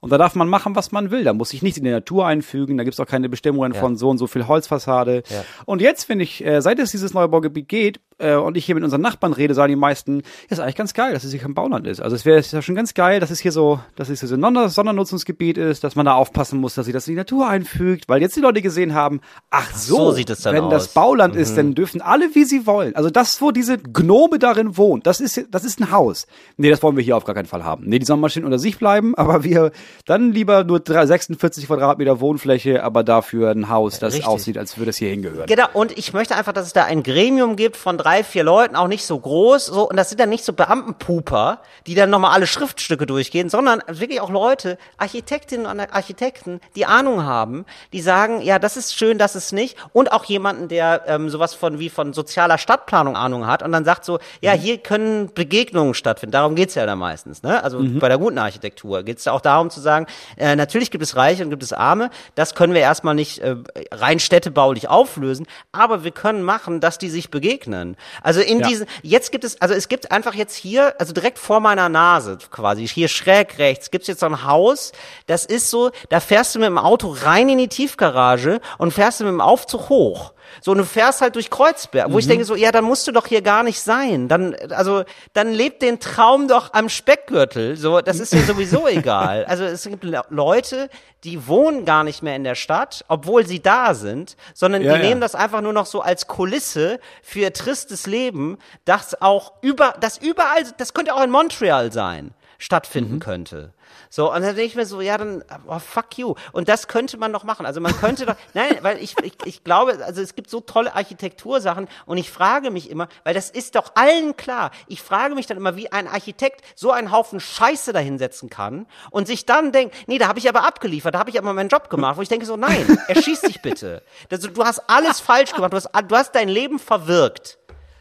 Und da darf man machen, was man will. Da muss sich nichts in die Natur einfügen. Da gibt's auch keine Bestimmungen
Ja.
von so und so viel Holzfassade.
Ja.
Und jetzt finde ich, äh, seit es dieses Neubaugebiet geht äh, und ich hier mit unseren Nachbarn rede, sagen die meisten, ist eigentlich ganz geil, dass es hier kein Bauland ist. Also es wäre ja schon ganz geil, dass es hier so, dass es hier so ein Sonder- Sondernutzungsgebiet ist, dass man da aufpassen muss, dass sich das in die Natur einfügt, weil jetzt die Leute gesehen haben, ach so,
so sieht es dann
wenn das
aus. Mhm.
Bauland ist, dann dürfen alle, wie sie wollen. Also das, wo diese Gnome darin wohnt, das ist, das ist ein Haus. Nee, das wollen wir hier auf gar keinen Fall haben. Nee, die sollen mal schön unter sich bleiben, aber wir dann lieber nur drei- 46 Quadratmeter Wohnfläche, aber dafür ein Haus, das
Richtig.
aussieht, als würde es hier hingehören.
Genau, und ich möchte einfach, dass es da ein Gremium gibt von drei, vier Leuten, auch nicht so groß, so, und das sind dann nicht so Beamtenpuper, die dann nochmal alle Schriftstücke durchgehen, sondern wirklich auch Leute, Architektinnen und Architekten, die Ahnung haben, die sagen, ja, das ist schön, das ist nicht, und auch jemanden, der ähm, sowas von wie von sozialer Stadtplanung Ahnung hat und dann sagt so, ja, hier können Begegnungen stattfinden, darum geht's ja dann meistens, ne? Also bei der guten Architektur geht's ja auch darum zu sagen, äh, natürlich gibt es Reiche und gibt es Arme, das können wir erstmal nicht äh, rein städtebaulich auflösen, aber wir können machen, dass die sich begegnen. Also in
Ja.
diesen, jetzt gibt es, also es gibt einfach jetzt hier, also direkt vor meiner Nase quasi, hier schräg rechts, gibt's jetzt so ein Haus, das ist so, da fährst du mit dem Auto rein in die Tiefgarage und fährst du mit dem Aufzug hoch. So, und du fährst halt durch Kreuzberg, wo ich denke so, ja, dann musst du doch hier gar nicht sein. Dann, also, dann lebt den Traum doch am Speckgürtel. So, das ist dir sowieso egal. Also, es gibt Le- Leute, die wohnen gar nicht mehr in der Stadt, obwohl sie da sind, sondern
Ja,
die
ja.
nehmen das einfach nur noch so als Kulisse für ihr tristes Leben, das auch über, das überall, das könnte auch in Montreal sein, stattfinden könnte. So, und dann denke ich mir so, ja, dann, oh, fuck you. Und das könnte man doch machen. Also man könnte doch, nein, weil ich, ich, ich glaube, also es gibt so tolle Architektursachen und ich frage mich immer, weil das ist doch allen klar, ich frage mich dann immer, wie ein Architekt so einen Haufen Scheiße dahinsetzen kann und sich dann denkt, nee, da habe ich aber abgeliefert, da habe ich aber meinen Job gemacht, wo ich denke so, nein, erschieß dich bitte. Also, du hast alles falsch gemacht, du hast, du hast dein Leben verwirkt.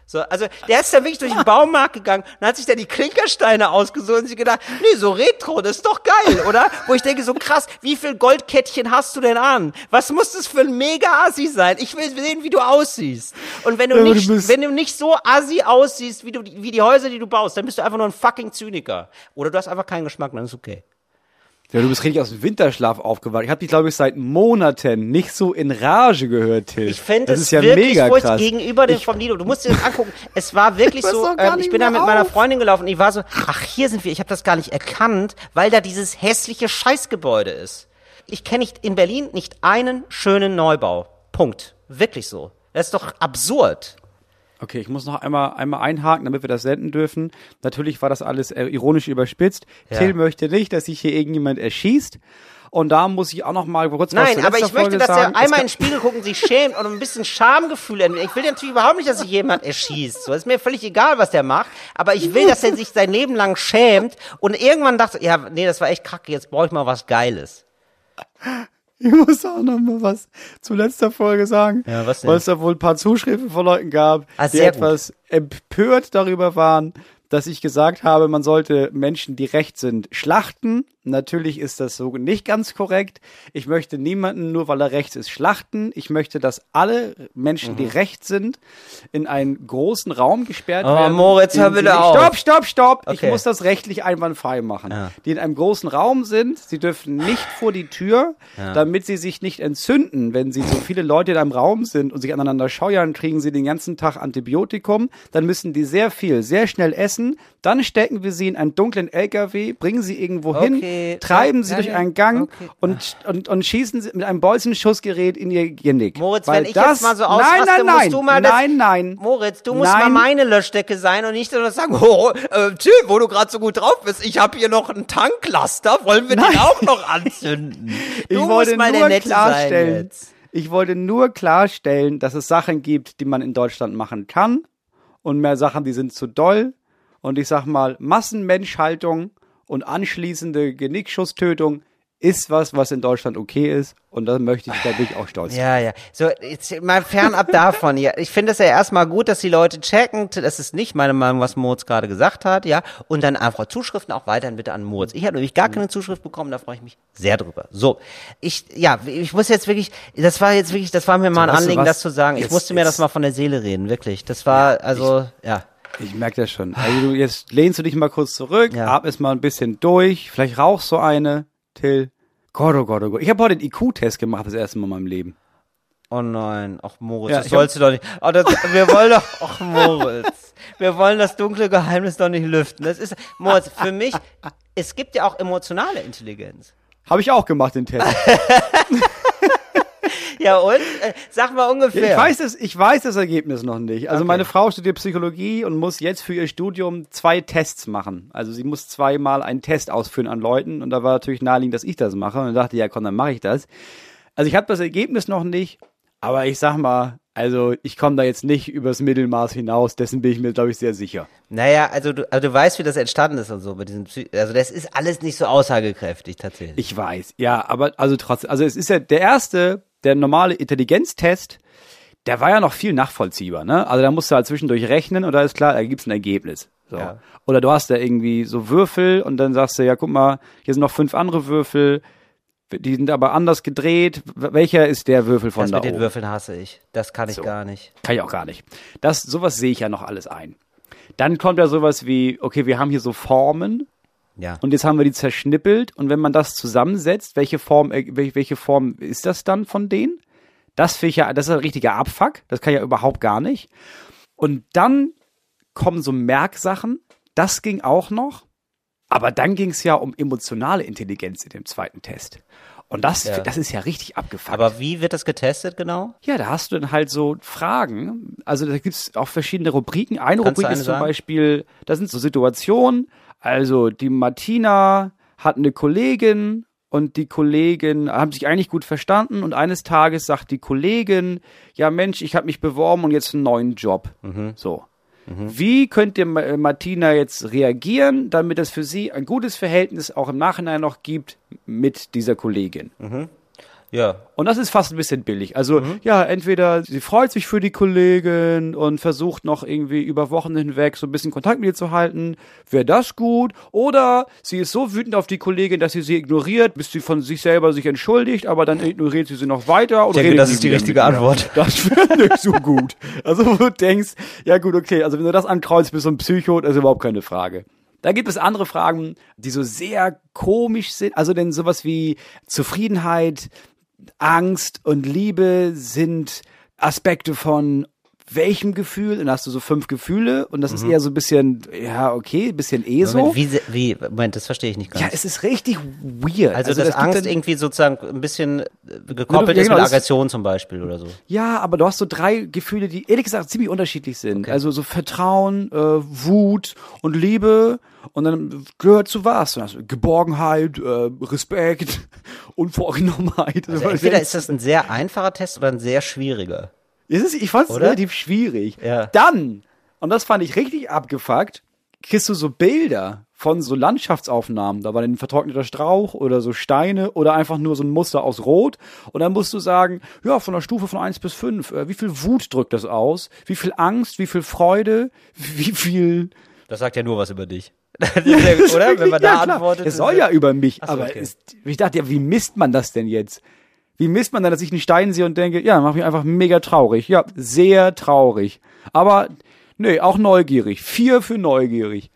So, also der ist dann wirklich durch den Baumarkt gegangen und hat sich dann die Klinkersteine ausgesucht und sich gedacht, nee, so Retro, das ist doch geil, oder? Wo ich denke, so krass, wie viel Goldkettchen hast du denn an? Was muss das für ein mega Assi sein? Ich will sehen, wie du aussiehst. Und wenn du
Ja,
nicht,
du
wenn du nicht so Assi aussiehst, wie du, wie die Häuser, die du baust, dann bist du einfach nur ein fucking Zyniker. Oder du hast einfach keinen Geschmack, dann ist okay.
Ja, du bist richtig aus dem Winterschlaf aufgewacht. Ich habe dich, glaube ich, seit Monaten nicht so in Rage gehört, Till.
Ich fände
das
es
ist ja
wirklich
mega
furchtbar
krass.
gegenüber dem vom Lido. Du musst dir das angucken. Es war wirklich
Ich
so, ähm, ich bin da mit meiner
auf.
Freundin gelaufen und ich war so, ach, hier sind wir. Ich habe das gar nicht erkannt, weil da dieses hässliche Scheißgebäude ist. Ich kenne nicht in Berlin nicht einen schönen Neubau. Punkt. Wirklich so. Das ist doch absurd.
Okay, ich muss noch einmal, einmal einhaken, damit wir das senden dürfen. Natürlich war das alles äh, ironisch überspitzt.
Ja.
Till möchte nicht, dass sich hier irgendjemand erschießt. Und da muss ich auch noch mal kurz was
Nein,
zur
aber ich möchte,
Folge
dass
sagen.
er einmal in den Spiegel gucken, sich schämt und ein bisschen Schamgefühl entwickelt. Ich will natürlich überhaupt nicht, dass sich jemand erschießt. So ist mir völlig egal, was der macht. Aber ich will, dass er sich sein Leben lang schämt und irgendwann dachte, ja, nee, das war echt kacke, jetzt brauche ich mal was Geiles.
Ich muss auch noch mal was zur letzter Folge sagen.
Ja, was denn?
Weil es da wohl ein paar Zuschriften von Leuten gab,
Ah,
die
gut.
etwas empört darüber waren, dass ich gesagt habe, man sollte Menschen, die recht sind, schlachten. Natürlich ist das so nicht ganz korrekt. Ich möchte niemanden, nur weil er rechts ist, schlachten. Ich möchte, dass alle Menschen,
Mhm.
die recht sind, in einen großen Raum gesperrt
Oh,
werden.
Moritz, hör bitte auf.
Stopp, stopp, stopp. Ich
Okay.
muss das rechtlich einwandfrei machen.
Ja.
Die in einem großen Raum sind. Sie dürfen nicht vor die Tür, damit sie sich nicht entzünden. Wenn sie so viele Leute in einem Raum sind und sich aneinander scheuern, kriegen sie den ganzen Tag Antibiotikum. Dann müssen die sehr viel, sehr schnell essen. Dann stecken wir sie in einen dunklen LKW, bringen sie irgendwo
Okay.
hin, treiben sie durch einen Gang
Okay.
und, und, und schießen sie mit einem Bolzenschussgerät in ihr Genick.
Moritz,
Weil
wenn ich
das,
jetzt mal so
nein,
ausraste,
nein, nein,
musst du mal das,
nein, nein.
Moritz, du musst
Nein.
mal meine Löschdecke sein und nicht nur sagen, oh, äh, Till, wo du gerade so gut drauf bist, ich habe hier noch einen Tanklaster, wollen wir den
Nein.
auch noch anzünden? Du
ich
musst
wollte
mal
nur klarstellen, ich wollte nur klarstellen, dass es Sachen gibt, die man in Deutschland machen kann und mehr Sachen, die sind zu doll. Und ich sag mal, Massenmenschhaltung und anschließende Genickschusstötung ist was, was in Deutschland okay ist. Und da möchte ich, da bin ich auch stolz.
Ja, ja. So, jetzt mal fernab davon. Ja, ich finde es ja erstmal gut, dass die Leute checken. Das ist nicht meine Meinung, was Moritz gerade gesagt hat, ja. Und dann einfach Zuschriften auch weiterhin bitte an Moritz. Ich habe nämlich gar keine Zuschrift bekommen, da freue ich mich sehr drüber. So, ich, ja, ich muss jetzt wirklich, das war jetzt wirklich, das war mir mal ein
weißt du
Anliegen, das zu sagen. Ich
Jetzt-
musste mir das
jetzt-
mal von der Seele reden, wirklich. Das war, also, ja.
Ich merke das schon. Also du, jetzt lehnst du dich mal kurz zurück,
Ja.
atmest mal ein bisschen durch, vielleicht rauchst du eine, Till. Gott, oh Gott, oh Gott. Ich habe heute den IQ-Test gemacht, das erste Mal in meinem Leben.
Oh nein, ach Moritz,
Ja,
das
ich hab-
sollst du doch nicht. Oh, das, wir wollen doch, ach Moritz, wir wollen das dunkle Geheimnis doch nicht lüften. Das ist, Moritz, für mich, es gibt ja auch emotionale Intelligenz.
Habe ich auch gemacht, den Test.
Ja und? Äh, sag mal ungefähr.
Ich weiß das, ich weiß das Ergebnis noch nicht. Also
Okay.
meine Frau studiert Psychologie und muss jetzt für ihr Studium zwei Tests machen. Also sie muss zweimal einen Test ausführen an Leuten und da war natürlich naheliegend, dass ich das mache und dann dachte ich, ja komm, dann mache ich das. Also ich habe das Ergebnis noch nicht, aber ich sag mal, Also ich komme da jetzt nicht übers Mittelmaß hinaus, dessen bin ich mir, glaube ich, sehr sicher.
Naja, also du, also du weißt, wie das entstanden ist und so mit diesem Psy Also das ist alles nicht so aussagekräftig tatsächlich.
Ich weiß, ja, aber also trotzdem, also es ist ja der erste, der normale Intelligenztest, der war ja noch viel nachvollziehbar, ne? Also da musst du halt zwischendurch rechnen und da ist klar, da gibt's ein Ergebnis. So.
Ja.
Oder du hast da irgendwie so Würfel und dann sagst du, ja, guck mal, hier sind noch fünf andere Würfel, die sind aber anders gedreht. Welcher ist der Würfel von
das
da
mit den
oben?
Würfeln hasse ich. Das kann ich
So.
gar nicht.
Kann ich auch gar nicht. Das, sowas sehe ich ja noch alles ein. Dann kommt ja sowas wie, okay, wir haben hier so Formen
Ja.
und jetzt haben wir die zerschnippelt und wenn man das zusammensetzt, welche Form, äh, welche, Form ist das dann von denen? Das finde ich ja, das ist ein richtiger Abfuck. Das kann ich ja überhaupt gar nicht. Und dann kommen so Merksachen. Das ging auch noch. Aber dann ging es ja um emotionale Intelligenz in dem zweiten Test. Und das,
Ja.
das ist ja richtig abgefuckt.
Aber wie wird das getestet genau?
Ja, da hast du dann halt so Fragen. Also da gibt's auch verschiedene Rubriken. Eine
Kannst
Rubrik
eine
ist zum
sagen?
Beispiel, da sind so Situationen. Also die Martina hat eine Kollegin und die Kollegin haben sich eigentlich gut verstanden und eines Tages sagt die Kollegin, ja Mensch, ich habe mich beworben und jetzt einen neuen Job.
Mhm.
So. Wie könnte Ma- äh, Martina jetzt reagieren, damit es für sie ein gutes Verhältnis auch im Nachhinein noch gibt mit dieser Kollegin?
Ja.
Und das ist fast ein bisschen billig. Also,
Mhm.
ja, entweder sie freut sich für die Kollegin und versucht noch irgendwie über Wochen hinweg so ein bisschen Kontakt mit ihr zu halten. Wäre das gut? Oder sie ist so wütend auf die Kollegin, dass sie sie ignoriert, bis sie von sich selber sich entschuldigt, aber dann ignoriert sie sie noch weiter. Und
denke,
redet
das ist die richtige
mit.
Antwort.
Das wäre nicht so gut. Also, wo du denkst, ja gut, okay, also wenn du das ankreuzt, bist du ein Psycho, das ist überhaupt keine Frage. Da gibt es andere Fragen, die so sehr komisch sind. Also denn sowas wie Zufriedenheit, Angst und Liebe sind Aspekte von welchem Gefühl? Dann hast du so fünf Gefühle und das ist eher so ein bisschen, ja, okay, ein bisschen eh so.
Mhm. Moment, wie, wie, Moment, das verstehe ich nicht ganz.
Ja, es ist richtig weird.
also, dass
das
Angst irgendwie sozusagen ein bisschen äh, gekoppelt
Ja,
ist
genau,
mit
das-
Aggression zum Beispiel oder so.
Ja, aber du hast so drei Gefühle, die ehrlich gesagt ziemlich unterschiedlich sind. Also so Vertrauen, äh, Wut und Liebe. Und dann gehört zu was? Also Geborgenheit, äh, Respekt, Unvorgenommenheit.
Also entweder ist das ein sehr einfacher Test oder ein sehr schwieriger.
Ist ich fand es relativ schwierig.
Ja.
Dann, und das fand ich richtig abgefuckt, kriegst du so Bilder von so Landschaftsaufnahmen. Da war ein vertrockneter Strauch oder so Steine oder einfach nur so ein Muster aus Rot. Und dann musst du sagen, ja, von einer Stufe von eins bis fünf äh, wie viel Wut drückt das aus? Wie viel Angst? Wie viel Freude? Wie viel...
Das sagt ja nur was über dich. Ist oder? Wenn man da
Ja,
antwortet.
Es
ist
soll ja über mich,
so,
aber
okay.
es, ich dachte ja, wie misst man das denn jetzt? Wie misst man denn, dass ich einen Stein sehe und denke, ja, mach mich einfach mega traurig. Ja, sehr traurig. Aber, nee, auch neugierig. Vier für neugierig.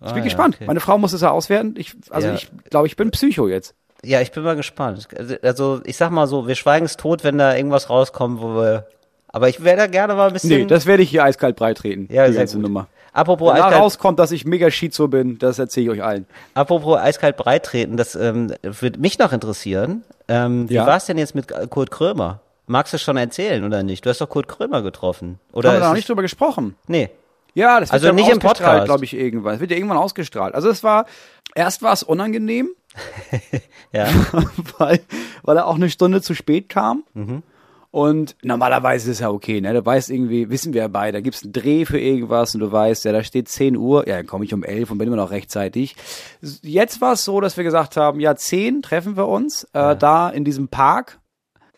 Ich bin
Ah, ja,
gespannt.
okay.
Meine Frau muss es ja auswerten. Ich, also
Ja.
ich glaube, ich bin Psycho jetzt.
Ja, ich bin mal gespannt. Also- Also, ich sag mal so, wir schweigen es tot, wenn da irgendwas rauskommt, wo wir. Aber ich wäre da gerne mal ein bisschen.
Nee, das werde ich hier eiskalt breitreten.
ja,
die
sehr
ganze
gut.
Nummer.
Apropos
Wenn da
eiskalt,
rauskommt, dass ich mega Schizo bin, das erzähle ich euch allen.
apropos eiskalt breitreten, das ähm, würde mich noch interessieren. Ähm, wie
Ja.
war es denn jetzt mit Kurt Krömer? Magst du schon erzählen oder nicht? Du hast doch Kurt Krömer getroffen. Oder
Haben wir
ist
noch nicht drüber gesprochen.
Nee.
Ja, das wird
Also
ja
nicht im
ausgestrahlt,
Podcast.
glaube ich, irgendwann. Es wird ja irgendwann ausgestrahlt. Also es war, erst war es unangenehm,
Ja.
weil, weil er auch eine Stunde zu spät kam.
Mhm.
Und normalerweise ist es ja okay, ne? Du weißt irgendwie, wissen wir ja beide, da gibt's einen Dreh für irgendwas und du weißt, ja, da steht 10 Uhr, ja, dann komme ich um 11 und bin immer noch rechtzeitig. Jetzt war es so, dass wir gesagt haben, ja, 10 treffen wir uns äh, da in diesem Park,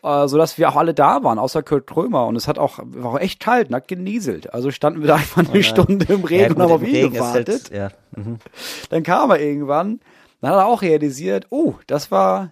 äh, sodass wir auch alle da waren, außer Kurt Krömer. Und es hat auch, war auch echt kalt, nackt genieselt. Also standen wir da einfach eine Stunde im Regen
ja,
und haben auf ihn
ist
gewartet.
halt, ja. Mhm.
Dann kam er irgendwann, dann hat er auch realisiert, oh, das war,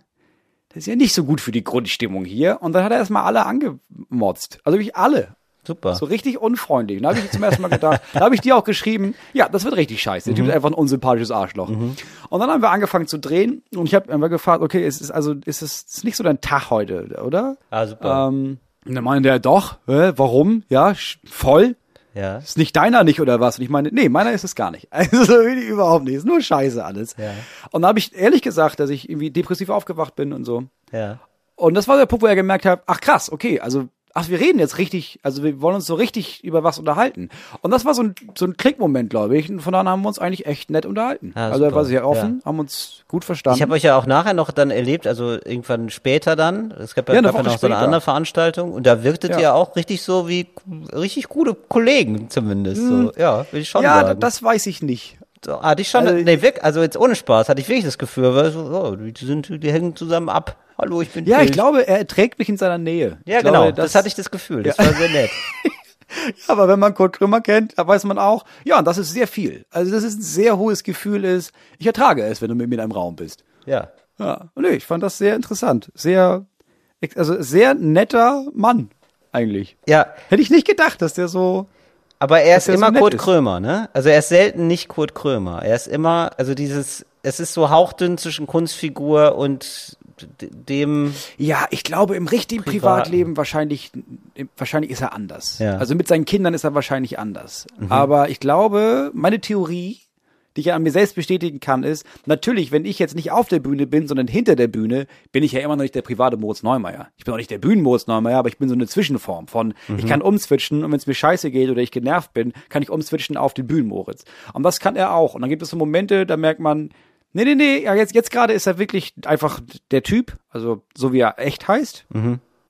das ist ja nicht so gut für die Grundstimmung hier. Und dann hat er erstmal alle angemotzt. Also wirklich alle.
Super.
So richtig unfreundlich. Und da habe ich zum ersten Mal gedacht, da habe ich dir auch geschrieben, ja, das wird richtig scheiße. Der Typ ist einfach ein unsympathisches Arschloch. Und dann haben wir angefangen zu drehen und ich habe einfach gefragt, okay, es ist also, ist es ist nicht so dein Tag heute, oder?
Ah, super.
Ähm, und dann meinte er, doch, hä, warum? Ja, voll.
Ja.
Ist nicht deiner nicht oder was? Und ich meine, nee, meiner ist es gar nicht. Also überhaupt nicht. Ist nur Scheiße alles.
Ja.
Und da habe ich ehrlich gesagt, dass ich irgendwie depressiv aufgewacht bin und so.
Ja.
Und das war der Punkt, wo er gemerkt hat, ach krass, okay, also ach, wir reden jetzt richtig, also wir wollen uns so richtig über was unterhalten. Und das war so ein, so ein Klickmoment, glaube ich. Und von daher haben wir uns eigentlich echt nett unterhalten.
Ja,
also er war sehr offen, haben uns gut verstanden.
Ich habe euch ja auch nachher noch dann erlebt, also irgendwann später dann. Es gab ja,
Ja,
ja noch so eine
später.
andere Veranstaltung und da wirktet
Ja.
ihr auch richtig so wie richtig gute Kollegen zumindest. So, ja, will ich schon
Hm. ja,
sagen.
das weiß ich nicht.
Hatte ich schon,
also-
nee, wirklich, also jetzt ohne Spaß, hatte ich wirklich das Gefühl, weil so, oh, die sind, die hängen zusammen ab. Hallo, ich bin
Ja, ich
Phil.
glaube, er trägt mich in seiner Nähe.
Ja,
ich
genau,
glaube,
das, hatte ich das Gefühl. Das war sehr nett.
Aber wenn man Kurt Krümmer kennt, da weiß man auch, ja, und das ist sehr viel. Also das ist ein sehr hohes Gefühl ist, ich ertrage es, wenn du mit mir in einem Raum bist.
Ja.
Ja, und nee, ich fand das sehr interessant. Sehr, also sehr netter Mann, eigentlich.
Ja,
Hätte ich nicht gedacht, dass der so,
Aber er ist
er so
immer
nett
Kurt
ist.
Krömer, ne? Also er ist selten nicht Kurt Krömer. Er ist immer, also dieses, es ist so hauchdünn zwischen Kunstfigur und dem,
ja, ich glaube, im richtigen
Privaten.
Privatleben wahrscheinlich, wahrscheinlich ist er anders.
Ja. Mhm.
Also mit seinen Kindern ist er wahrscheinlich anders. Aber ich glaube, meine Theorie, die ich ja an mir selbst bestätigen kann, ist, natürlich, wenn ich jetzt nicht auf der Bühne bin, sondern hinter der Bühne, bin ich ja immer noch nicht der private Moritz Neumeier. Ich bin auch nicht der Bühnen-Moritz Neumeier, aber ich bin so eine Zwischenform von,
Mhm.
ich kann umswitchen und wenn es mir scheiße geht oder ich genervt bin, kann ich umswitchen auf den Bühnen-Moritz. Und das kann er auch. Und dann gibt es so Momente, da merkt man, nee, nee, nee, ja, jetzt, jetzt gerade ist er wirklich einfach der Typ, also so wie er echt heißt.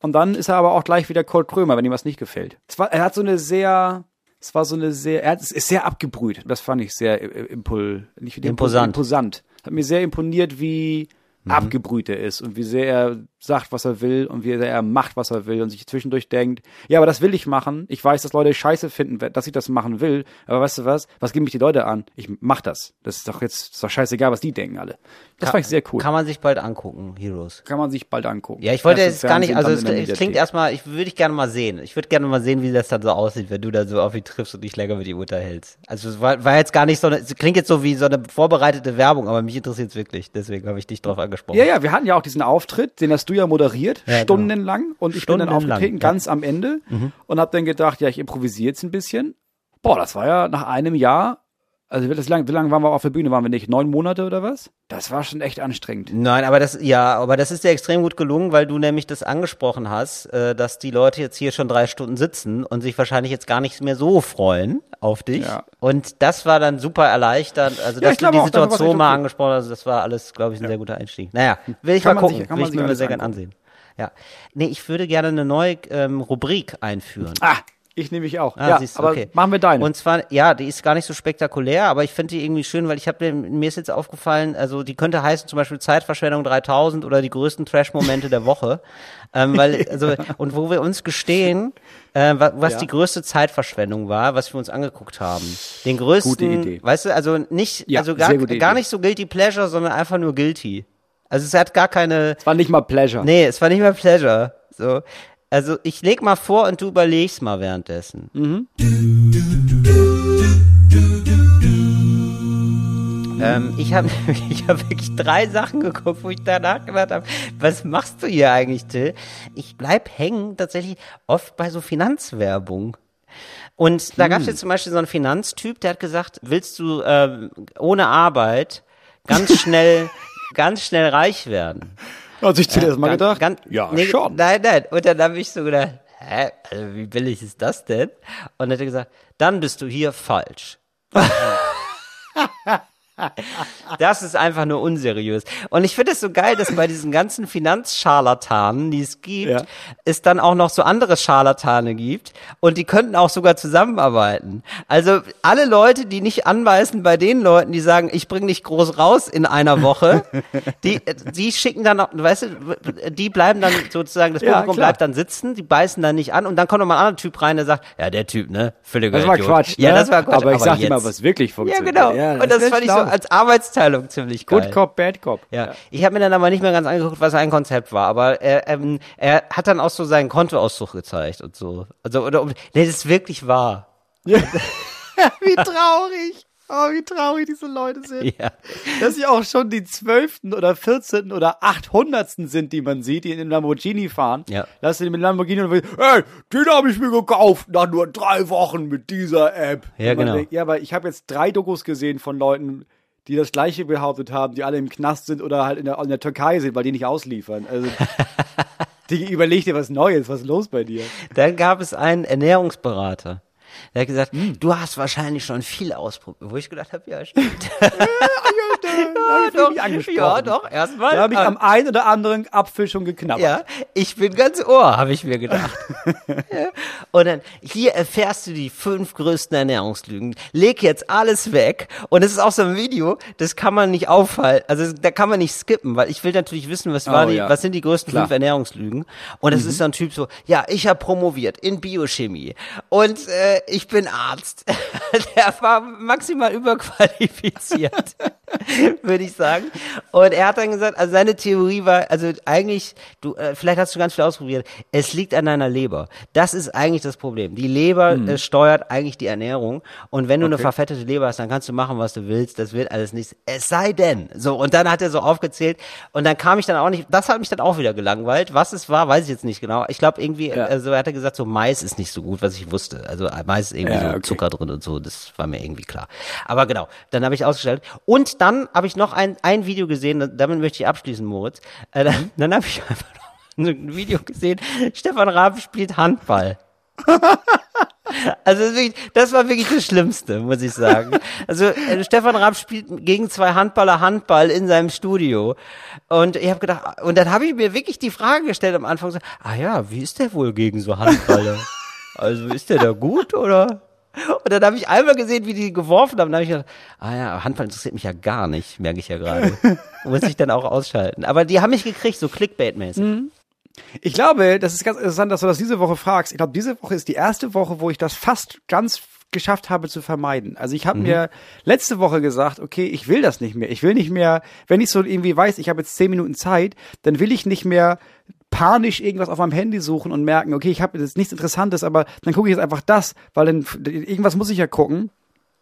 Und dann ist er aber auch gleich wieder Kurt Krömer, wenn ihm was nicht gefällt. War, er hat so eine sehr, es war so eine sehr, er ist sehr abgebrüht. Das fand ich sehr äh, impul, nicht
Imposant.
imposant. Hat mir sehr imponiert, wie abgebrüht er ist und wie sehr er sagt, was er will und wie er macht, was er will und sich zwischendurch denkt, ja, aber das will ich machen. Ich weiß, dass Leute scheiße finden, dass ich das machen will. Aber weißt du was? Was geben mich die Leute an? Ich mach das. Das ist doch jetzt, ist doch scheißegal, was die denken alle. Das fand ich sehr cool.
kann man sich bald angucken, Heroes.
Kann man sich bald angucken.
Ja, ich wollte jetzt gar nicht, also es, es klingt erstmal, ich würde ich gerne mal sehen. Ich würde gerne mal sehen, wie das dann so aussieht, wenn du da so auf ihn triffst und dich länger mit ihm unterhältst. Also es war, war jetzt gar nicht so, eine, es klingt jetzt so wie so eine vorbereitete Werbung, aber mich interessiert es wirklich. Deswegen habe ich dich drauf angesprochen.
Ja, ja, wir hatten ja auch diesen Auftritt, den hast du ja moderiert,
Ja, genau.
stundenlang. Und ich bin dann aufgetreten.
Mhm.
ganz am Ende. Und habe dann gedacht, ja, ich improvisiere jetzt ein bisschen. Boah, das war ja nach einem Jahr, also wie, das lang, lange waren wir auf der Bühne? Waren wir nicht? Neun Monate oder was? Das war schon echt anstrengend.
Nein, aber das, ja, aber das ist dir extrem gut gelungen, weil du nämlich das angesprochen hast, äh, dass die Leute jetzt hier schon drei Stunden sitzen und sich wahrscheinlich jetzt gar nicht mehr so freuen auf dich.
Ja.
Und das war dann super erleichternd. Also,
Ja,
dass
ich
du die
auch,
Situation mal angesprochen hast, das war alles, glaube ich, ein sehr guter Einstieg. Naja, will ich
Kann
mal gucken.
sich-
will ich mir sehr gerne ansehen. Ja. Nee, ich würde gerne eine neue ähm, Rubrik einführen.
Ah, ich nehme mich auch.
Ah,
ja,
siehst
aber
okay.
machen wir deine.
Und zwar, ja, die ist gar nicht so spektakulär, aber ich finde die irgendwie schön, weil ich habe mir ist jetzt aufgefallen, also die könnte heißen zum Beispiel Zeitverschwendung 3000 oder die größten Trash-Momente der Woche, ähm, weil also und wo wir uns gestehen, äh, wa- was
Ja.
die größte Zeitverschwendung war, was wir uns angeguckt haben. Den größten,
Gute Idee.
weißt du, also nicht,
Ja,
also gar, gar nicht so guilty pleasure, sondern einfach nur guilty. Also es hat gar keine,
Es war nicht mal Pleasure.
nee, es war nicht mehr pleasure. So, also ich leg mal vor und du überlegst mal währenddessen. Ähm, ich habe ich hab wirklich drei Sachen geguckt, wo ich danach gedacht habe, was machst du hier eigentlich, Till? Ich bleib hängen tatsächlich oft bei so Finanzwerbung. Und da gab es jetzt zum Beispiel so einen Finanztyp, der hat gesagt, willst du ähm, ohne Arbeit ganz schnell, ganz schnell reich werden?
Hat sich zuerst mal
Ganz-
gedacht?
ganz-
ja,
nee,
schon.
Nein, nein. Und dann habe ich so gedacht, hä, also wie billig ist das denn? Und dann hat er gesagt, dann bist du hier falsch. Das ist einfach nur unseriös. Und ich finde es so geil, dass bei diesen ganzen Finanzscharlatanen, die es gibt,
Ja.
es dann auch noch so andere Scharlatane gibt und die könnten auch sogar zusammenarbeiten. Also alle Leute, die nicht anbeißen bei den Leuten, die sagen, ich bringe dich groß raus in einer Woche, die, die schicken dann, auch, weißt du, die bleiben dann sozusagen, das
Ja,
Publikum
klar.
bleibt dann sitzen, die beißen dann nicht an und dann kommt noch mal ein anderer Typ rein, der sagt, ja, der Typ, ne, völliger
Das war. Quatsch.
Ja,
ne?
das war Quatsch.
Aber ich sag dir
jetzt-
mal, was wirklich
ja,
funktioniert.
genau.
Ja,
und das fand ich so als Arbeitsteilung ziemlich geil.
Good Cop, Bad Cop.
Ja. Ich habe mir dann aber nicht mehr ganz angeguckt, was sein Konzept war, aber er, ähm, er hat dann auch so seinen Kontoauszug gezeigt und so. Also, oder, nee, das ist wirklich wahr.
wie traurig. Oh, wie traurig diese Leute sind.
Ja.
Dass sie auch schon die zwölften oder vierzehnten oder achthundertsten sind, die man sieht, die in den Lamborghini fahren.
Ja.
Lass sie mit Lamborghini und hey, den habe ich mir gekauft nach nur drei Wochen mit dieser App.
Ja, genau.
Denkt, ja, aber ich habe jetzt drei Dokus gesehen von Leuten, die das Gleiche behauptet haben, die alle im Knast sind oder halt in der, in der Türkei sind, weil die nicht ausliefern. Also, Die überleg dir was Neues, was ist los bei dir?
Dann gab es einen Ernährungsberater. Der hat gesagt, du hast wahrscheinlich schon viel ausprobiert. Wo ich gedacht habe, ja, stimmt.
Ja,
doch,
mich angesprochen.
ja, doch, erstmal.
Da habe ich am einen oder anderen Apfel schon geknabbert.
Ja, ich bin ganz Ohr, habe ich mir gedacht. ja. Und dann, hier erfährst du die fünf größten Ernährungslügen. Leg jetzt alles weg. Und es ist auch so ein Video, das kann man nicht aufhalten, also da kann man nicht skippen, weil ich will natürlich wissen, was, war
Oh,
die,
ja.
was sind die größten
Klar. Mhm.
fünf Ernährungslügen. Und es ist so ein Typ so, ja, ich habe promoviert in Biochemie und äh, ich bin Arzt. Der war maximal überqualifiziert, würde ich sagen. Und er hat dann gesagt, also seine Theorie war, also eigentlich, du, äh, vielleicht hast du ganz viel ausprobiert, es liegt an deiner Leber. Das ist eigentlich das Problem. Die Leber äh, steuert eigentlich die Ernährung. Und wenn du eine
Okay.
verfettete Leber hast, dann kannst du machen, was du willst. Das wird alles nichts. Es sei denn. So, und dann hat er so aufgezählt. Und dann kam ich dann auch nicht, das hat mich dann auch wieder gelangweilt. Was es war, weiß ich jetzt nicht genau. Ich glaube irgendwie,
Ja.
also er hat gesagt, so Mais ist nicht so gut, was ich wusste. Also Mais ist irgendwie
Ja,
so
okay.
Zucker drin und so. Das war mir irgendwie klar. Aber genau, dann habe ich ausgestellt. Und dann habe ich noch ein, ein Video gesehen, da- damit möchte ich abschließen, Moritz. Äh, dann dann habe ich einfach noch ein Video gesehen. Stefan Raab spielt Handball. Also das war wirklich das Schlimmste, muss ich sagen. Also äh, Stefan Raab spielt gegen zwei Handballer Handball in seinem Studio und ich habe gedacht, und dann habe ich mir wirklich die Frage gestellt am Anfang so, ah ja, wie ist der wohl gegen so Handballer? Also ist der da gut oder? Und dann habe ich einmal gesehen, wie die geworfen haben. Dann habe ich gedacht, ah ja, Handball interessiert mich ja gar nicht, merke ich ja gerade. Muss ich dann auch ausschalten. Aber die haben mich gekriegt, so Clickbait-mäßig.
Ich glaube, das ist ganz interessant, dass du das diese Woche fragst. Ich glaube, diese Woche ist die erste Woche, wo ich das fast ganz geschafft habe zu vermeiden. Also ich habe mir letzte Woche gesagt, okay, ich will das nicht mehr. Ich will nicht mehr, wenn ich so irgendwie weiß, ich habe jetzt zehn Minuten Zeit, dann will ich nicht mehr panisch irgendwas auf meinem Handy suchen und merken, okay, ich habe jetzt nichts Interessantes, aber dann gucke ich jetzt einfach das, weil dann irgendwas muss ich ja gucken.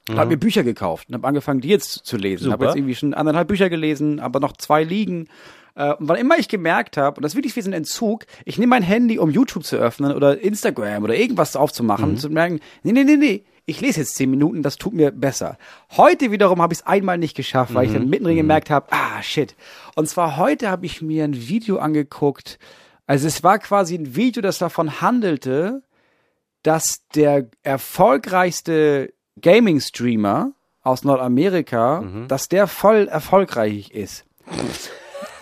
Ich habe mir Bücher gekauft und habe angefangen, die jetzt zu lesen. Habe jetzt irgendwie schon anderthalb Bücher gelesen, aber noch zwei liegen. Äh, Und wann immer ich gemerkt habe, und das ist wirklich wie so ein Entzug, ich nehme mein Handy, um YouTube zu öffnen oder Instagram oder irgendwas aufzumachen, zu merken, nee, nee, nee, nee, ich lese jetzt zehn Minuten, das tut mir besser. Heute wiederum habe ich es einmal nicht geschafft, weil ich dann mittendrin gemerkt habe, ah, shit. Und zwar heute habe ich mir ein Video angeguckt, also es war quasi ein Video, das davon handelte, dass der erfolgreichste Gaming-Streamer aus Nordamerika, dass der voll erfolgreich ist.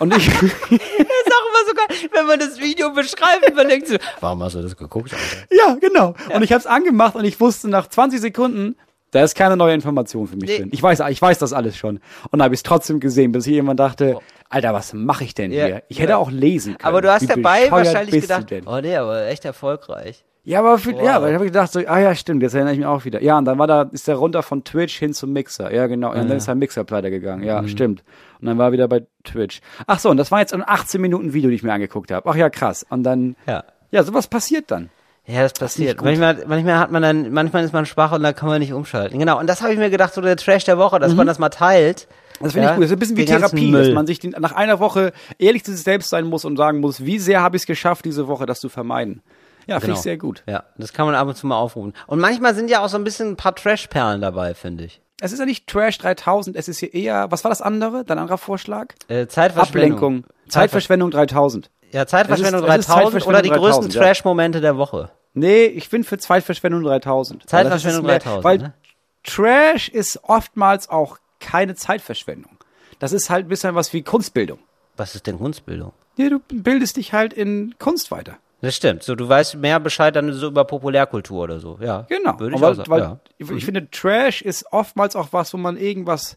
Und ich,
ist auch immer so geil, wenn man das Video beschreibt, man denkt so, warum hast du das geguckt? Alter?
ja, genau. Und ich habe es angemacht und ich wusste nach 20 Sekunden, da ist keine neue Information für mich
Nee.
drin. Ich weiß, ich weiß das alles schon. Und dann habe ich es trotzdem gesehen, bis jemand dachte, Alter, was mache ich denn
Ja.
hier? Ich hätte
Ja.
auch lesen können.
Aber du hast
Wie
dabei wahrscheinlich gedacht, oh nee, aber echt erfolgreich.
Ja, aber für, ja,
Wow.
weil ich habe gedacht, so, ah ja, stimmt, jetzt erinnere ich mich auch wieder. Ja, und dann war da, ist der runter von Twitch hin zum Mixer. Ja, genau. Und dann ist der Mixer pleite gegangen.
Mhm.
Ja, stimmt. Und dann war er wieder bei Twitch. Ach so, und das war jetzt ein 18 Minuten Video, die ich mir angeguckt habe. Ach ja, krass. Und dann,
Ja.
ja, sowas passiert dann.
Ja, das passiert. Manchmal, manchmal hat man dann, manchmal ist man schwach und dann kann man nicht umschalten. Genau. Und das habe ich mir gedacht, so der Trash der Woche, dass man das mal teilt.
Mhm. Das finde
Ja,
ich gut. Das ist ein bisschen wie Therapie, dass man sich den, nach einer Woche ehrlich zu sich selbst sein muss und sagen muss, wie sehr habe ich es geschafft, diese Woche das zu vermeiden. Ja, finde
Genau.
ich sehr gut.
Ja, das kann man ab und zu mal aufrufen. Und manchmal sind ja auch so ein bisschen ein paar Trash-Perlen dabei, finde ich.
Es ist ja nicht Trash 3000, es ist hier eher, was war das andere? Dein anderer Vorschlag?
Äh, Zeitverschwendung.
Ablenkung. Zeitverschwendung 3000.
Ja, Zeitverschwendung
ist- es ist
3000 oder die
Zeitverschwendung
größten
3000, ja.
Trash-Momente der Woche.
Nee, ich bin für Zeitverschwendung 3000. Weil das ist
Zeitverschwendung
mehr-
3000,
Weil
ne?
Trash ist oftmals auch keine Zeitverschwendung. Das ist halt ein bisschen was wie Kunstbildung.
Was ist denn Kunstbildung?
Ja, du bildest dich halt in Kunst weiter.
Das stimmt. So, du weißt mehr Bescheid dann so über Populärkultur oder so. Ja.
Genau.
Würde ich
weil,
auch sagen.
weil
ja.
ich, ich finde, Trash ist oftmals auch was, wo man irgendwas,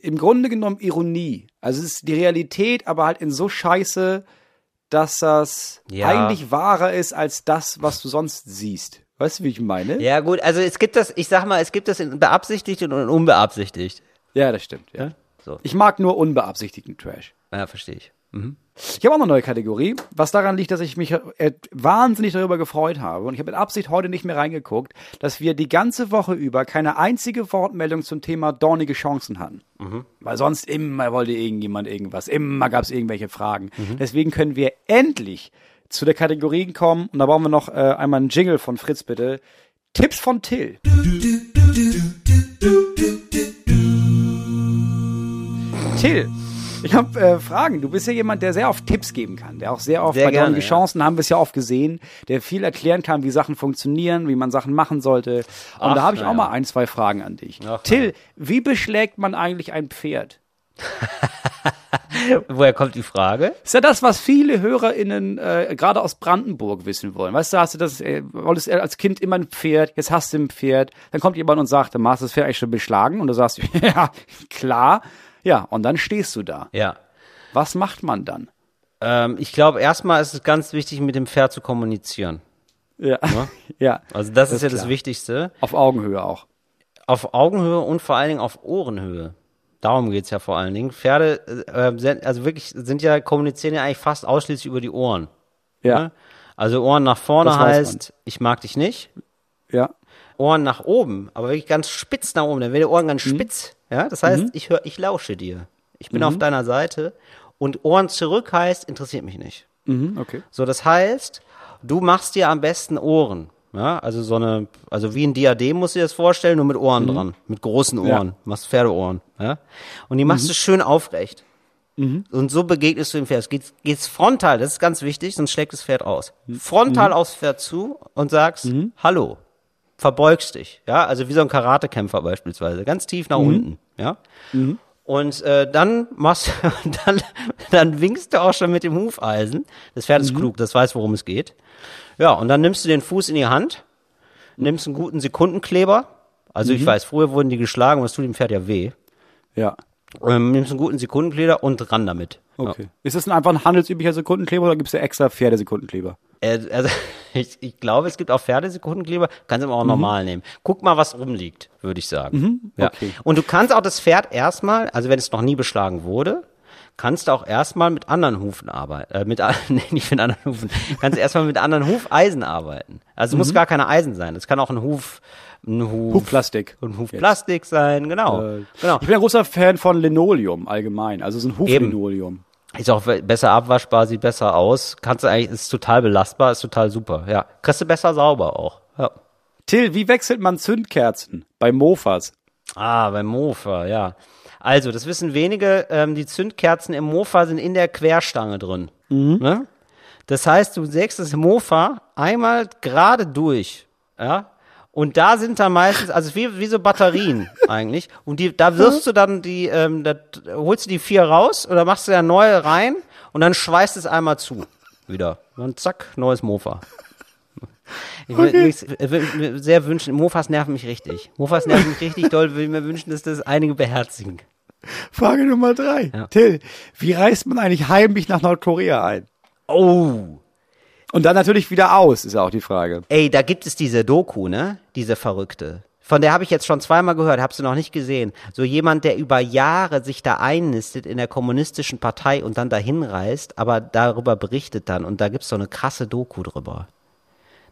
im Grunde genommen Ironie. Also es ist die Realität, aber halt in so scheiße, dass das
Ja.
eigentlich wahrer ist als das, was du sonst siehst. Weißt du, wie ich meine?
Ja, gut, also es gibt das, ich sag mal, es gibt das in beabsichtigt und unbeabsichtigt.
Ja, das stimmt. Ja.
Ja? So.
Ich mag nur unbeabsichtigten Trash.
Ja, verstehe ich.
Ich habe auch eine neue Kategorie, was daran liegt, dass ich mich äh, wahnsinnig darüber gefreut habe. Und ich habe mit Absicht heute nicht mehr reingeguckt, dass wir die ganze Woche über keine einzige Wortmeldung zum Thema dornige Chancen hatten. Weil sonst immer wollte irgendjemand irgendwas, immer gab es irgendwelche Fragen. Deswegen können wir endlich zu der Kategorie kommen. Und da brauchen wir noch äh, einmal einen Jingle von Fritz, bitte. Tipps von Till. Till, Ich habe äh, Fragen. Du bist ja jemand, der sehr oft Tipps geben kann, der auch sehr oft
Sehr
bei
gerne,
die
ja.
Chancen haben wir es ja oft gesehen, der viel erklären kann, wie Sachen funktionieren, wie man Sachen machen sollte. Und
Ach,
da habe ich auch
ja.
mal ein, zwei Fragen an dich.
Ach,
Till, wie beschlägt man eigentlich ein Pferd?
Woher kommt die Frage?
Ist ja das, was viele HörerInnen äh, gerade aus Brandenburg wissen wollen. Weißt du, hast du das, äh, wolltest als Kind immer ein Pferd, jetzt hast du ein Pferd, dann kommt jemand und sagt, du hast das Pferd eigentlich schon beschlagen und du sagst, ja, klar. Ja, und dann stehst du da.
Ja.
Was macht man dann?
Ähm, ich glaube, erstmal ist es ganz wichtig, mit dem Pferd zu kommunizieren.
Ja. ja.
Also das, ist
ist
ja das
klar.
Wichtigste.
Auf Augenhöhe auch.
Auf Augenhöhe und vor allen Dingen auf Ohrenhöhe. Darum geht's ja vor allen Dingen. Pferde, äh, sind, also wirklich, sind ja, kommunizieren ja eigentlich fast ausschließlich über die Ohren.
Ja.
Ne? Also Ohren nach vorne
Das
heißt, ich mag dich nicht.
Ja.
Ohren nach oben, aber wirklich ganz spitz nach oben. Dann werden die Ohren ganz spitz. Ja, das heißt, ich höre, ich lausche dir. Ich bin auf deiner Seite. Und Ohren zurück heißt, interessiert mich nicht.
Mhm, okay.
So, das heißt, du machst dir am besten Ohren. Ja, also so eine, also wie ein Diadem musst du dir das vorstellen, nur mit Ohren dran, mit großen Ohren,
Ja.
machst Pferdeohren, ja. Und die machst du schön aufrecht. Und so begegnest du dem Pferd. Gehst, gehst frontal, das ist ganz wichtig, sonst schlägt das Pferd aus. Frontal aufs Pferd zu und sagst, hallo, verbeugst dich, ja, also wie so ein Karatekämpfer beispielsweise, ganz tief nach unten, ja. Und äh, dann machst dann, dann winkst du auch schon mit dem Hufeisen. Das Pferd ist klug, das weiß, worum es geht. Ja, und dann nimmst du den Fuß in die Hand, nimmst einen guten Sekundenkleber. Also ich weiß, früher wurden die geschlagen und das tut dem Pferd ja weh.
Ja.
Ähm, nimmst einen guten Sekundenkleber und ran damit.
Okay. Ist das einfach ein handelsüblicher Sekundenkleber oder gibt es da extra Pferdesekundenkleber?
Äh, also ich, ich glaube, es gibt auch Pferdesekundenkleber, kannst aber auch normal nehmen. Guck mal, was rumliegt, würde ich sagen. ja.
okay.
Und du kannst auch das Pferd erstmal, also wenn es noch nie beschlagen wurde, kannst du auch erstmal mit anderen Hufen arbeiten. Äh, mit, nee, nicht mit anderen Hufen. Kannst erstmal mit anderen Hufeisen arbeiten. Also es muss gar keine Eisen sein. Es kann auch ein Huf, ein Huf,
Hufplastik.
ein Hufplastik sein, genau.
Äh,
genau.
Ich bin ein großer Fan von Linoleum allgemein, also so ein Huflinoleum.
Ist auch besser abwaschbar, sieht besser aus. Kannst du eigentlich, ist total belastbar, ist total super. Ja. Kriegst du besser sauber auch. Ja.
Till, wie wechselt man Zündkerzen bei Mofas?
Ah, beim Mofa, ja. Also, das wissen wenige, ähm, die Zündkerzen im Mofa sind in der Querstange drin. Ne? Das heißt, du sägst das Mofa einmal gerade durch, ja. Und da sind dann meistens, also wie, wie so Batterien eigentlich. Und die, da wirfst du dann die, ähm, da holst du die vier raus oder machst du ja neue rein und dann schweißt es einmal zu. Wieder. Und dann zack, neues Mofa. Ich würde mir- würde mir sehr wünschen, Mofas nerven mich richtig. Mofas nerven mich richtig doll, würde mir wünschen, dass das einige beherzigen.
Frage Nummer drei.
Ja.
Till, wie reist man eigentlich heimlich nach Nordkorea ein?
Oh,
Und dann natürlich wieder aus, ist auch die Frage.
ey, da gibt es diese Doku, ne? Diese verrückte. Von der habe ich jetzt schon zweimal gehört, habe sie noch nicht gesehen. So jemand, der über Jahre sich da einnistet in der kommunistischen Partei und dann dahin reist, aber darüber berichtet dann. Und da gibt's so eine krasse Doku drüber.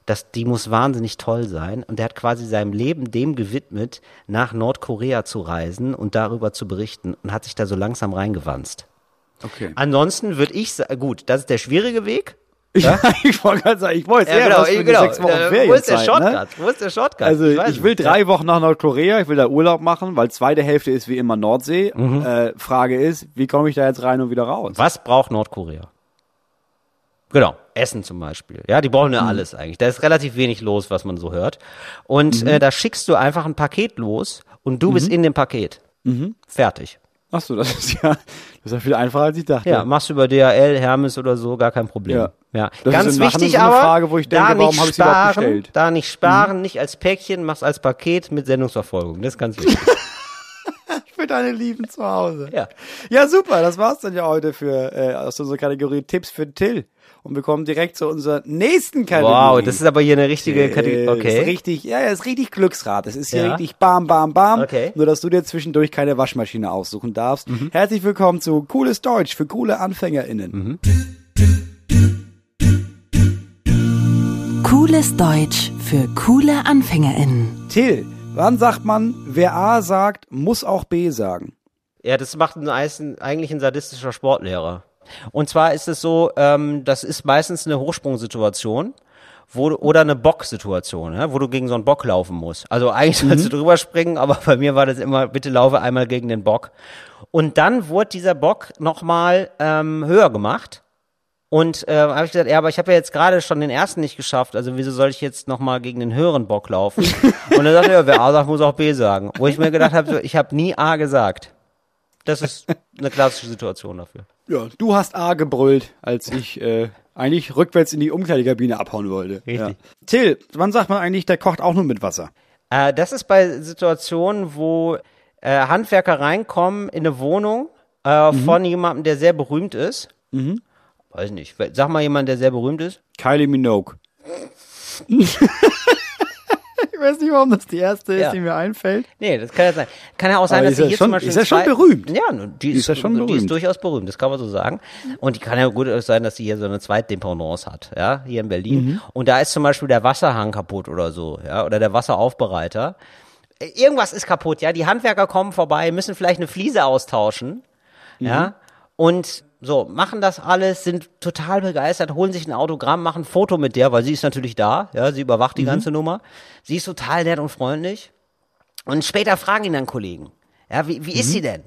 Das, die muss wahnsinnig toll sein. Und der hat quasi seinem Leben dem gewidmet, nach Nordkorea zu reisen und darüber zu berichten und hat sich da so langsam reingewanzt.
Okay.
Ansonsten würde ich sagen, gut, das ist der schwierige Weg.
Ich, ich wollte gerade sagen, ich wollte
Ja, genau,
was für
genau.
sechs Wochen
Äh, Wo ist der
Ferienzeit,
Shortcut?
ne?
Wo ist der Shortcut?
Also
weiß
ich will
nicht.
drei Wochen nach Nordkorea, ich will da Urlaub machen, weil zweite Hälfte ist wie immer Nordsee.
Mhm.
Äh, Frage ist, wie komme ich da jetzt rein und wieder raus?
Was braucht Nordkorea? Genau, Essen zum Beispiel. Ja, die brauchen ja
Mhm.
alles eigentlich. Da ist relativ wenig los, was man so hört. Und
Mhm.
äh, da schickst du einfach ein Paket los und du bist in dem Paket.
Mhm.
Fertig.
Ach so, das ist ja, das ist ja viel einfacher als ich dachte.
Ja, machst du über DHL, Hermes oder so, gar kein Problem.
Ja.
Ja.
Das
Ganz
ist
wichtig
so eine
aber,
Frage, wo ich denke,
da
warum
nicht
überhaupt
sparen, da nicht sparen, nicht als Päckchen, machst als Paket mit Sendungsverfolgung. Das ist ganz wichtig.
Für deine Lieben zu Hause.
ja.
Ja, super. Das war's dann ja heute für äh, aus unserer Kategorie Tipps für Till. Und wir kommen direkt zu unserer nächsten Kategorie.
Wow, das ist aber hier eine richtige
Äh,
Kategorie.
Ist
Okay.
richtig, ja, ist richtig Glücksrad. Das ist hier
Ja.
richtig bam, bam, bam.
Okay.
Nur, dass du dir zwischendurch keine Waschmaschine aussuchen darfst.
Mhm.
Herzlich willkommen zu Cooles Deutsch für coole AnfängerInnen.
Mhm.
Cooles Deutsch für coole AnfängerInnen.
Till, wann sagt man, wer A sagt, muss auch B sagen?
Ja, das macht ein, Eisen- eigentlich ein sadistischer Sportlehrer. Und zwar ist es so, ähm, das ist meistens eine Hochsprungsituation. wo du, oder eine Bock-Situation, ja, wo du gegen so einen Bock laufen musst. Also eigentlich sollst du drüber springen, aber bei mir war das immer, bitte laufe einmal gegen den Bock. Und dann wurde dieser Bock nochmal ähm, höher gemacht. Und äh, habe ich gesagt, ja, aber ich habe ja jetzt gerade schon den ersten nicht geschafft, also wieso soll ich jetzt nochmal gegen den höheren Bock laufen? Und dann sagte er, ja, wer A sagt, muss auch B sagen. Wo ich mir gedacht habe, ich habe nie A gesagt. Das ist eine klassische Situation dafür.
Ja, du hast A gebrüllt, als ich äh, eigentlich rückwärts in die Umkleidekabine abhauen wollte.
Richtig.
Ja. Till, wann sagt man eigentlich, der kocht auch nur mit Wasser?
Äh, das ist bei Situationen, wo äh, Handwerker reinkommen in eine Wohnung äh, von jemandem, der sehr berühmt ist. Weiß nicht. Sag mal jemand, der sehr berühmt ist.
Kylie Minogue. ich weiß nicht, warum das die erste ist,
Ja.
die mir einfällt.
Nee, das kann ja sein. Kann ja auch sein,
Aber
dass sie
ja
hier
schon-
zum Beispiel.
ist ja schon berühmt.
Ja, die, ist,
ist ja schon
Die ist
berühmt.
durchaus berühmt, das kann man so sagen. Und die kann ja gut sein, dass sie hier so eine Zweitdependance hat, ja, hier in Berlin.
Mhm.
Und da ist zum Beispiel der Wasserhahn kaputt oder so, ja, oder der Wasseraufbereiter. Äh, Irgendwas ist kaputt, ja. Die Handwerker kommen vorbei, müssen vielleicht eine Fliese austauschen, ja. Und so, machen das alles, sind total begeistert, holen sich ein Autogramm, machen ein Foto mit der, weil sie ist natürlich da, ja, sie überwacht die ganze Nummer. Sie ist total nett und freundlich. Und später fragen ihn dann Kollegen, ja, wie, wie ist sie denn?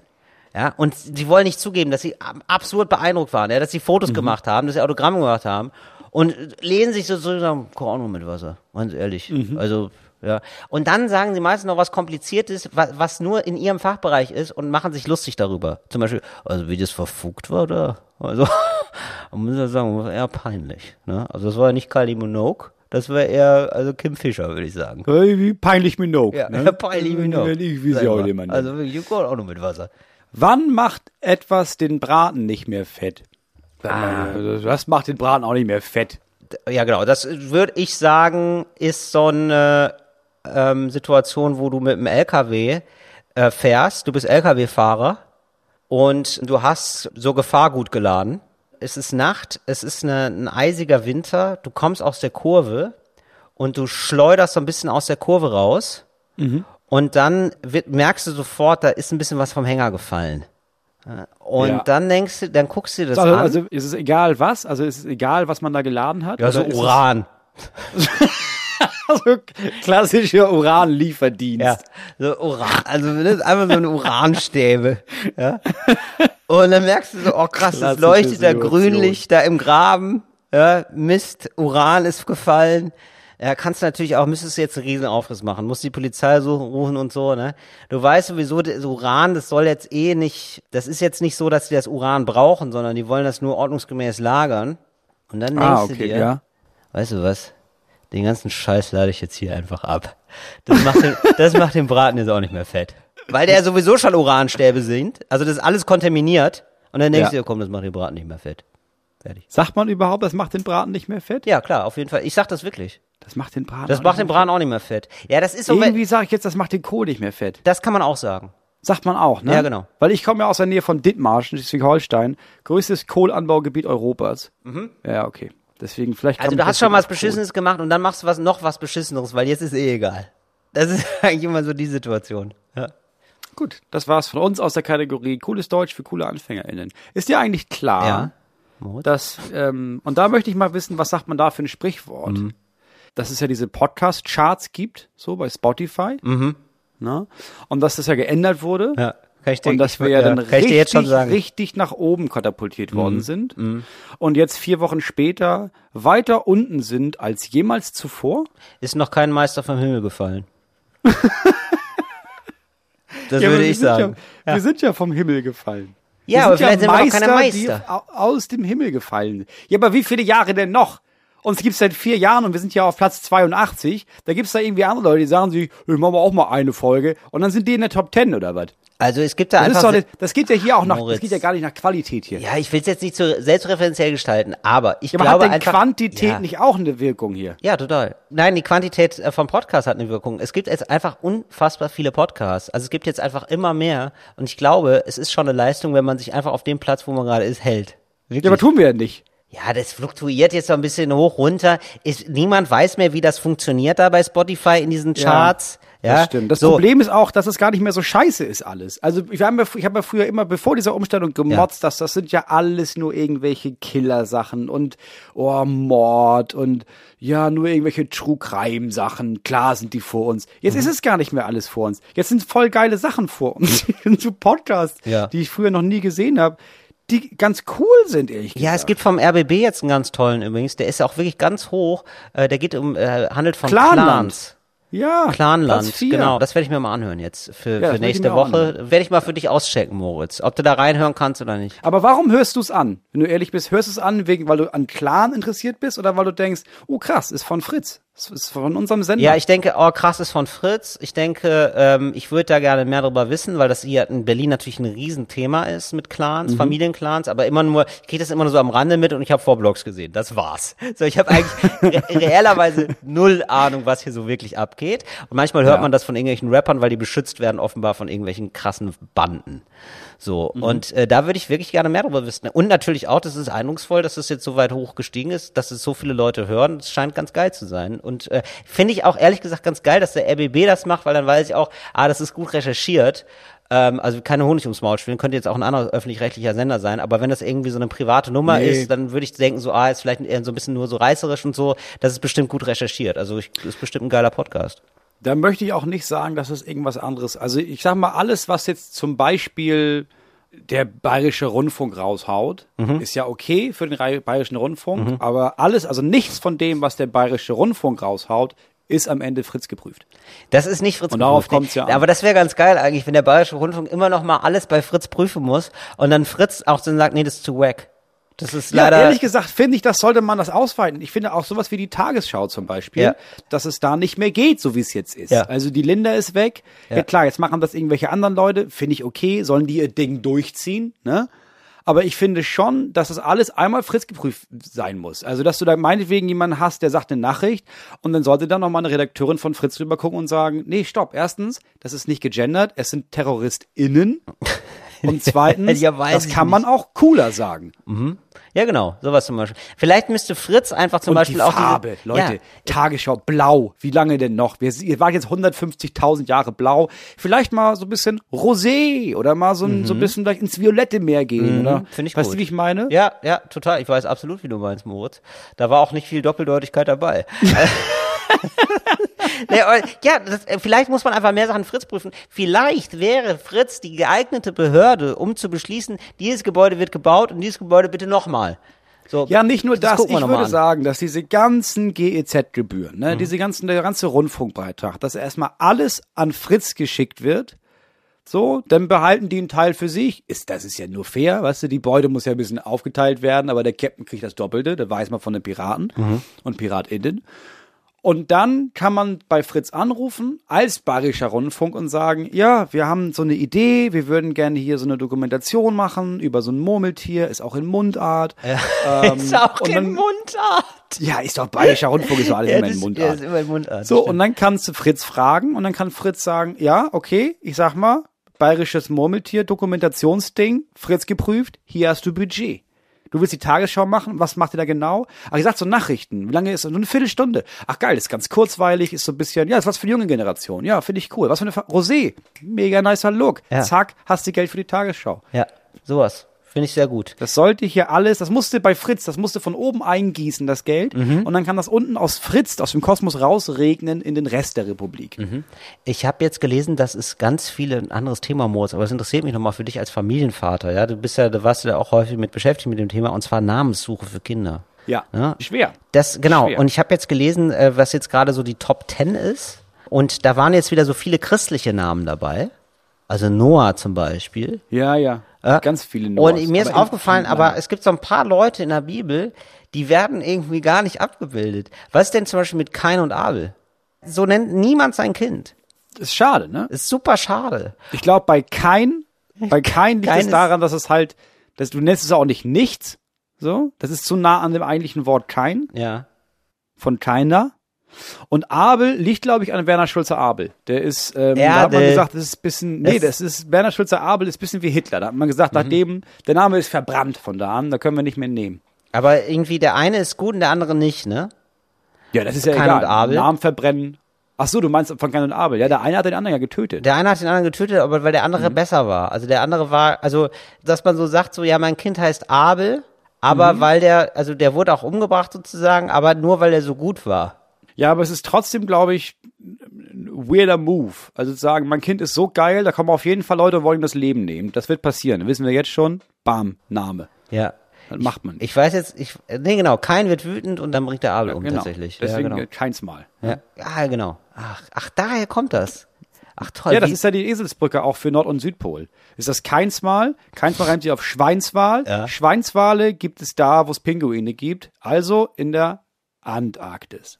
Ja, und sie wollen nicht zugeben, dass sie ab- absurd beeindruckt waren, ja, dass sie Fotos gemacht haben, dass sie Autogramme gemacht haben und lehnen sich so koch auch nur mit Wasser, ganz ehrlich. Also, ja. Und dann sagen sie meistens noch was Kompliziertes, was, was nur in ihrem Fachbereich ist und machen sich lustig darüber. Zum Beispiel, also wie das verfugt war, oder? Also, man muss ja sagen, das war eher peinlich. Ne? Also das war ja nicht Kylie Minogue, das war eher, also Kim Fischer, würde ich sagen.
Wie peinlich Minogue.
Ja,
ne?
peinlich Minogue.
Ich, wie sie auch immer nennt.
Also wirklich, koch auch nur mit Wasser.
Wann macht etwas den Braten nicht mehr fett?
Ah.
Also, Das macht den Braten auch nicht mehr fett.
Ja, genau. Das würde ich sagen, ist so eine ähm, Situation, wo du mit dem LKW äh, fährst. Du bist LKW-Fahrer und du hast so Gefahrgut geladen. Es ist Nacht, es ist eine, ein eisiger Winter. Du kommst aus der Kurve und du schleuderst so ein bisschen aus der Kurve raus. Und dann wird, merkst du sofort, da ist ein bisschen was vom Hänger gefallen. Ja, Und
Ja.
dann denkst du, dann guckst du dir das
Also,
an.
also ist es egal was? Also ist es egal, was man da geladen hat?
ja, so Uran.
Also klassischer Uranlieferdienst.
Ja, so Uran, also das ist einfach so eine Uranstäbe. Ja. Und dann merkst du so, oh krass,
Klassische
leuchtet da grünlich da im Graben. Ja, Mist, Uran ist gefallen. Ja, kannst du natürlich auch, müsstest du jetzt einen riesen Aufriss machen, musst die Polizei suchen, rufen und so, ne? Du weißt sowieso, das Uran, das soll jetzt eh nicht, das ist jetzt nicht so, dass die das Uran brauchen, sondern die wollen das nur ordnungsgemäß lagern. Und dann denkst
Ah,
du
okay,
dir,
ja.
weißt du was? Den ganzen Scheiß lade ich jetzt hier einfach ab. Das macht den, das macht den Braten jetzt auch nicht mehr fett. Weil der sowieso schon Uranstäbe sind. Also das ist alles kontaminiert. Und dann denkst
Ja.
du komm, das macht den Braten nicht mehr fett. Fertig.
Sagt man überhaupt, das macht den Braten nicht mehr fett?
Ja, klar, auf jeden Fall. Ich sag das wirklich.
Das macht den Braten
Das macht den Braten auch nicht mehr fett. Ja, das ist so,
fett. Irgendwie sage ich jetzt, das macht den Kohl nicht mehr fett.
das kann man auch sagen.
Sagt man auch, ne?
Ja, genau.
Weil ich komme ja aus der Nähe von Dithmarschen, Schleswig-Holstein. Größtes Kohlanbaugebiet Europas. Ja, okay. Deswegen vielleicht kann
Also du hast schon was Beschissenes gemacht und dann machst du was noch was Beschisseneres, weil jetzt ist eh egal. Das ist eigentlich immer so die Situation. Ja.
Gut, das war's von uns aus der Kategorie Cooles Deutsch für coole AnfängerInnen. Ist dir eigentlich klar,
Ja.
dass, ähm, und da möchte ich mal wissen, was sagt man da für ein Sprichwort?
Mhm.
Dass es ja diese Podcast-Charts gibt, so bei Spotify.
Mhm.
Ne? Und dass das ja geändert wurde.
Ja. Kann ich dir,
Und dass wir ja dann richtig.
Mhm.
richtig nach oben katapultiert worden sind. Und jetzt vier Wochen später weiter unten sind als jemals zuvor.
Ist noch kein Meister vom Himmel gefallen. das
Ja,
würde
wir
ich sagen.
Ja, Wir sind ja vom Himmel gefallen.
Ja,
Wir
aber vielleicht sind wir doch keine Meister.
Aus dem Himmel gefallen. Ja, aber wie viele Jahre denn noch? Uns gibt's seit vier Jahren und wir sind ja auf Platz 82. Da gibt's da irgendwie andere Leute, die sagen sich, ich mache mal auch mal eine Folge. Und dann sind die in der Top 10 oder was?
Also es gibt da
Das,
einfach.
nicht- das geht ja hier auch nach, das geht ja gar nicht nach Qualität hier.
ja, ich will es jetzt nicht so selbstreferenziell gestalten, aber ich
Ja, aber
glaube
hat denn
einfach.
Quantität
ja.
nicht auch eine Wirkung hier?
Ja, total. Nein, die Quantität äh, vom Podcast hat eine Wirkung. Es gibt jetzt einfach unfassbar viele Podcasts. Also es gibt jetzt einfach immer mehr. Und ich glaube, es ist schon eine Leistung, wenn man sich einfach auf dem Platz, wo man gerade ist, hält. Wirklich.
Ja, aber tun wir ja nicht.
Ja, das fluktuiert jetzt so ein bisschen hoch runter. Ist, niemand weiß mehr, wie das funktioniert da bei Spotify in diesen Charts. Ja,
das stimmt. Das
so.
Problem ist auch, dass es gar nicht mehr so scheiße ist alles. Also ich habe ja, hab ja früher immer, bevor dieser Umstellung gemotzt, dass das sind ja alles nur irgendwelche Killersachen und oh, Mord und ja, nur irgendwelche True Crime Sachen. Klar sind die vor uns. Jetzt
Mhm.
ist es gar nicht mehr alles vor uns. Jetzt sind voll geile Sachen vor uns. so Podcasts,
Ja.
die ich früher noch nie gesehen habe, die ganz cool sind, ehrlich
Ja, es
gesagt.
gibt vom RBB jetzt einen ganz tollen übrigens. Der ist auch wirklich ganz hoch. Äh, der geht um, äh, handelt von
Clanland.
Clans.
Ja,
Clanland, genau. Das werde ich mir mal anhören jetzt für,
das
für nächste Woche. Werde ich mal für dich auschecken, Moritz. Ob du da reinhören kannst oder nicht.
Aber warum hörst du es an? Wenn du ehrlich bist, hörst du es an, wegen, weil du an Clan interessiert bist oder weil du denkst, oh krass, ist von Fritz. Das ist von unserem Sender.
Ja, ich denke, oh krass ist von Fritz. Ich denke, ähm, ich würde da gerne mehr darüber wissen, weil das hier in Berlin natürlich ein Riesenthema ist mit
Mhm.
Clans, Familienclans, aber immer nur, ich kriege das immer nur so am Rande mit und ich habe Vorblogs gesehen. Das war's. So, ich habe eigentlich re reellerweise null Ahnung, was hier so wirklich abgeht. Und manchmal hört
Ja.
man das von irgendwelchen Rappern, weil die beschützt werden offenbar von irgendwelchen krassen Banden. So,
Mhm.
und äh, da würde ich wirklich gerne mehr darüber wissen. Und natürlich auch, das ist eindrucksvoll, dass es jetzt so weit hoch gestiegen ist, dass es so viele Leute hören. Das scheint ganz geil zu sein. Und äh, finde ich auch ehrlich gesagt ganz geil, dass der RBB das macht, weil dann weiß ich auch, ah, das ist gut recherchiert. Ähm, also keine Honig ums Maul spielen, könnte jetzt auch ein anderer öffentlich-rechtlicher Sender sein, aber wenn das irgendwie so eine private Nummer
Nee.
ist, dann würde ich denken, so, ah, ist vielleicht eher so ein bisschen nur so reißerisch und so, das ist bestimmt gut recherchiert. Also ich, ist bestimmt ein geiler Podcast.
Da möchte ich auch nicht sagen, dass es irgendwas anderes. Also ich sag mal, alles, was jetzt zum Beispiel der Bayerische Rundfunk raushaut,
Mhm.
ist ja okay für den Bayerischen Rundfunk, aber alles, also nichts von dem, was der Bayerische Rundfunk raushaut, ist am Ende Fritz geprüft.
Das ist nicht Fritz
Und darauf
geprüft.
kommt's ja an.
Aber das wäre ganz geil eigentlich, wenn der Bayerische Rundfunk immer noch mal alles bei Fritz prüfen muss und dann Fritz auch dann sagt, nee, das ist zu wack. Das ist
Ja,
leider.
ehrlich gesagt finde ich, das sollte man das ausweiten. Ich finde auch sowas wie die Tagesschau zum Beispiel,
Ja.
dass es da nicht mehr geht, so wie es jetzt ist.
Ja.
Also die Linda ist weg. Ja.
Ja.
klar, jetzt machen das irgendwelche anderen Leute, finde ich okay, sollen die ihr Ding durchziehen, ne? Aber ich finde schon, dass das alles einmal Fritz geprüft sein muss. Also, dass du da meinetwegen jemanden hast, der sagt eine Nachricht und dann sollte dann nochmal eine Redakteurin von Fritz drüber gucken und sagen, nee, stopp. Erstens, das ist nicht gegendert, es sind TerroristInnen. Und zweitens,
Ja,
das kann
nicht.
man auch cooler sagen.
ja, genau, sowas zum Beispiel. Vielleicht müsste Fritz einfach zum
und
Beispiel
die
auch
Farbe,
diese,
Leute,
Ja,
Tagesschau, blau, wie lange denn noch? Wir, ihr wart jetzt 150.000 Jahre blau, vielleicht mal so ein bisschen rosé oder mal so ein, so ein bisschen vielleicht ins Violette mehr gehen, oder?
Mhm. finde ich
weißt
gut.
du, wie ich meine?
Ja, ja, total. Ich weiß absolut, wie du meinst, Moritz. Da war auch nicht viel Doppeldeutigkeit dabei. aber, ja, das, äh, vielleicht muss man einfach mehr Sachen Fritz prüfen. Vielleicht wäre Fritz die geeignete Behörde, um zu beschließen, dieses Gebäude wird gebaut und dieses Gebäude bitte nochmal. So,
Ja, nicht nur das.
wir
Ich würde sagen, dass diese ganzen GEZ-Gebühren, ne, diese ganzen, der ganze Rundfunkbeitrag, dass erstmal alles an Fritz geschickt wird. So, dann behalten die einen Teil für sich. Ist, das ist ja nur fair, weißt du, die Beute muss ja ein bisschen aufgeteilt werden, aber der Captain kriegt das Doppelte, das weiß man von den Piraten und PiratInnen. Und dann kann man bei Fritz anrufen als Bayerischer Rundfunk und sagen, ja, wir haben so eine Idee, wir würden gerne hier so eine Dokumentation machen über so ein Murmeltier, ist auch in Mundart. Ähm,
ist auch in
dann-
Mundart.
Ja, ist doch Bayerischer Rundfunk, ist doch alles
Ja,
immer in
ja,
Mundart.
ist immer in Mundart.
So, und dann kannst du Fritz fragen und dann kann Fritz sagen, ja, okay, ich sag mal, bayerisches Murmeltier, Dokumentationsding, Fritz geprüft, hier hast du Budget. Du willst die Tagesschau machen, was macht ihr da genau? Ach, ich sag so Nachrichten, wie lange ist das? Nur eine Viertelstunde. Ach geil, ist ganz kurzweilig, ist so ein bisschen, ja, ist was für die junge Generation. Ja, finde ich cool. Was für eine Fa Rosé, mega nicer Look.
Ja.
Zack, hast du Geld für die Tagesschau.
Ja, sowas. Finde ich sehr gut.
Das sollte hier alles, das musste bei Fritz, das musste von oben eingießen, das Geld.
Mhm.
Und dann kann das unten aus Fritz, aus dem Kosmos rausregnen in den Rest der Republik.
Mhm. Ich habe jetzt gelesen, das ist ganz viele ein anderes Thema, Moritz, aber das interessiert mich nochmal für dich als Familienvater. Ja, du bist ja, du warst ja auch häufig mit beschäftigt mit dem Thema und zwar Namenssuche für Kinder.
Ja,
Ja.
schwer.
Das genau.
Schwer.
Und ich habe jetzt gelesen, äh, was jetzt gerade so die Top Ten ist. Und da waren jetzt wieder so viele christliche Namen dabei. Also Noah zum Beispiel.
Ja, ja.
Ja.
Ganz viele Noahs.
Und mir ist
Aber
aufgefallen, aber es gibt so ein paar Leute in der Bibel, die werden irgendwie gar nicht abgebildet. Was ist denn zum Beispiel mit Kain und Abel? So nennt niemand sein Kind.
ist schade, ne?
Ist super schade.
Ich glaube, bei kein, bei kein liegt
Kein
es daran, dass es halt, dass du nennst es auch nicht nichts. So, das ist zu nah an dem eigentlichen Wort kein,
Ja.
von keiner. Und Abel liegt, glaube ich, an Werner Schulze Abel. Der ist, ähm, da hat man gesagt, das ist ein bisschen, nee,
Das-
das ist, Werner Schulze Abel ist ein bisschen wie Hitler. Da hat man gesagt, nachdem, der Name ist verbrannt von da an, da können wir nicht mehr nehmen.
Aber irgendwie der eine ist gut und der andere nicht, ne?
Ja, das ist ja
Kain
egal.
und Abel.
Namen verbrennen. Ach so, du meinst von Kain und Abel. Ja, der eine hat den anderen ja getötet.
Der eine hat den anderen getötet, aber weil der
Mhm.
andere besser war. Also der andere war, also dass man so sagt, so ja, mein Kind heißt Abel, aber
Mhm.
weil der, also der wurde auch umgebracht sozusagen, aber nur weil er so gut war.
Ja, aber es ist trotzdem, glaube ich, ein weirder Move. Also zu sagen, mein Kind ist so geil, da kommen auf jeden Fall Leute, wollen ihm das Leben nehmen. Das wird passieren. Wissen wir jetzt schon. Bam, Name.
Ja.
Das macht man.
Ich weiß jetzt, ich, nee, genau, kein wird wütend und dann bringt der Abel um
genau.
tatsächlich.
Deswegen
ja, genau.
keins Mal.
Ja, ja, genau. Ach, ach, daher kommt das. Ach toll.
Ja, das ist ja die Eselsbrücke auch für Nord- und Südpol. Ist das Keinsmal? Keinsmal reimt sich auf Schweinswal.
Ja.
Schweinswale gibt es da, wo es Pinguine gibt. Also in der Antarktis.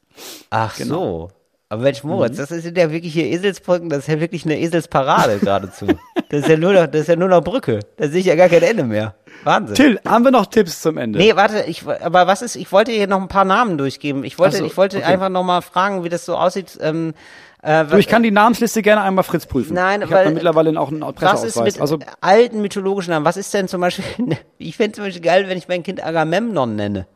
Ach
genau.
so. Aber Mensch,
Mhm.
Moritz, das sind ja wirklich hier Eselsbrücken, das ist ja wirklich eine Eselsparade geradezu. Das ist ja nur noch, das ist ja nur noch Brücke. Da sehe ich ja gar kein Ende mehr. Wahnsinn.
Till, haben wir noch Tipps zum Ende?
Nee, warte, ich, aber was ist, ich wollte hier noch ein paar Namen durchgeben. Ich wollte,
so,
ich wollte
okay.
einfach noch mal fragen, wie das so aussieht. Ähm, äh,
Du, ich kann die Namensliste gerne einmal Fritz prüfen.
Nein,
ich
weil-
mittlerweile auch einen
was
Presseausweis.
ist mit
also
alten mythologischen Namen? Was ist denn zum Beispiel, ich fände zum Beispiel geil, wenn ich mein Kind Agamemnon nenne.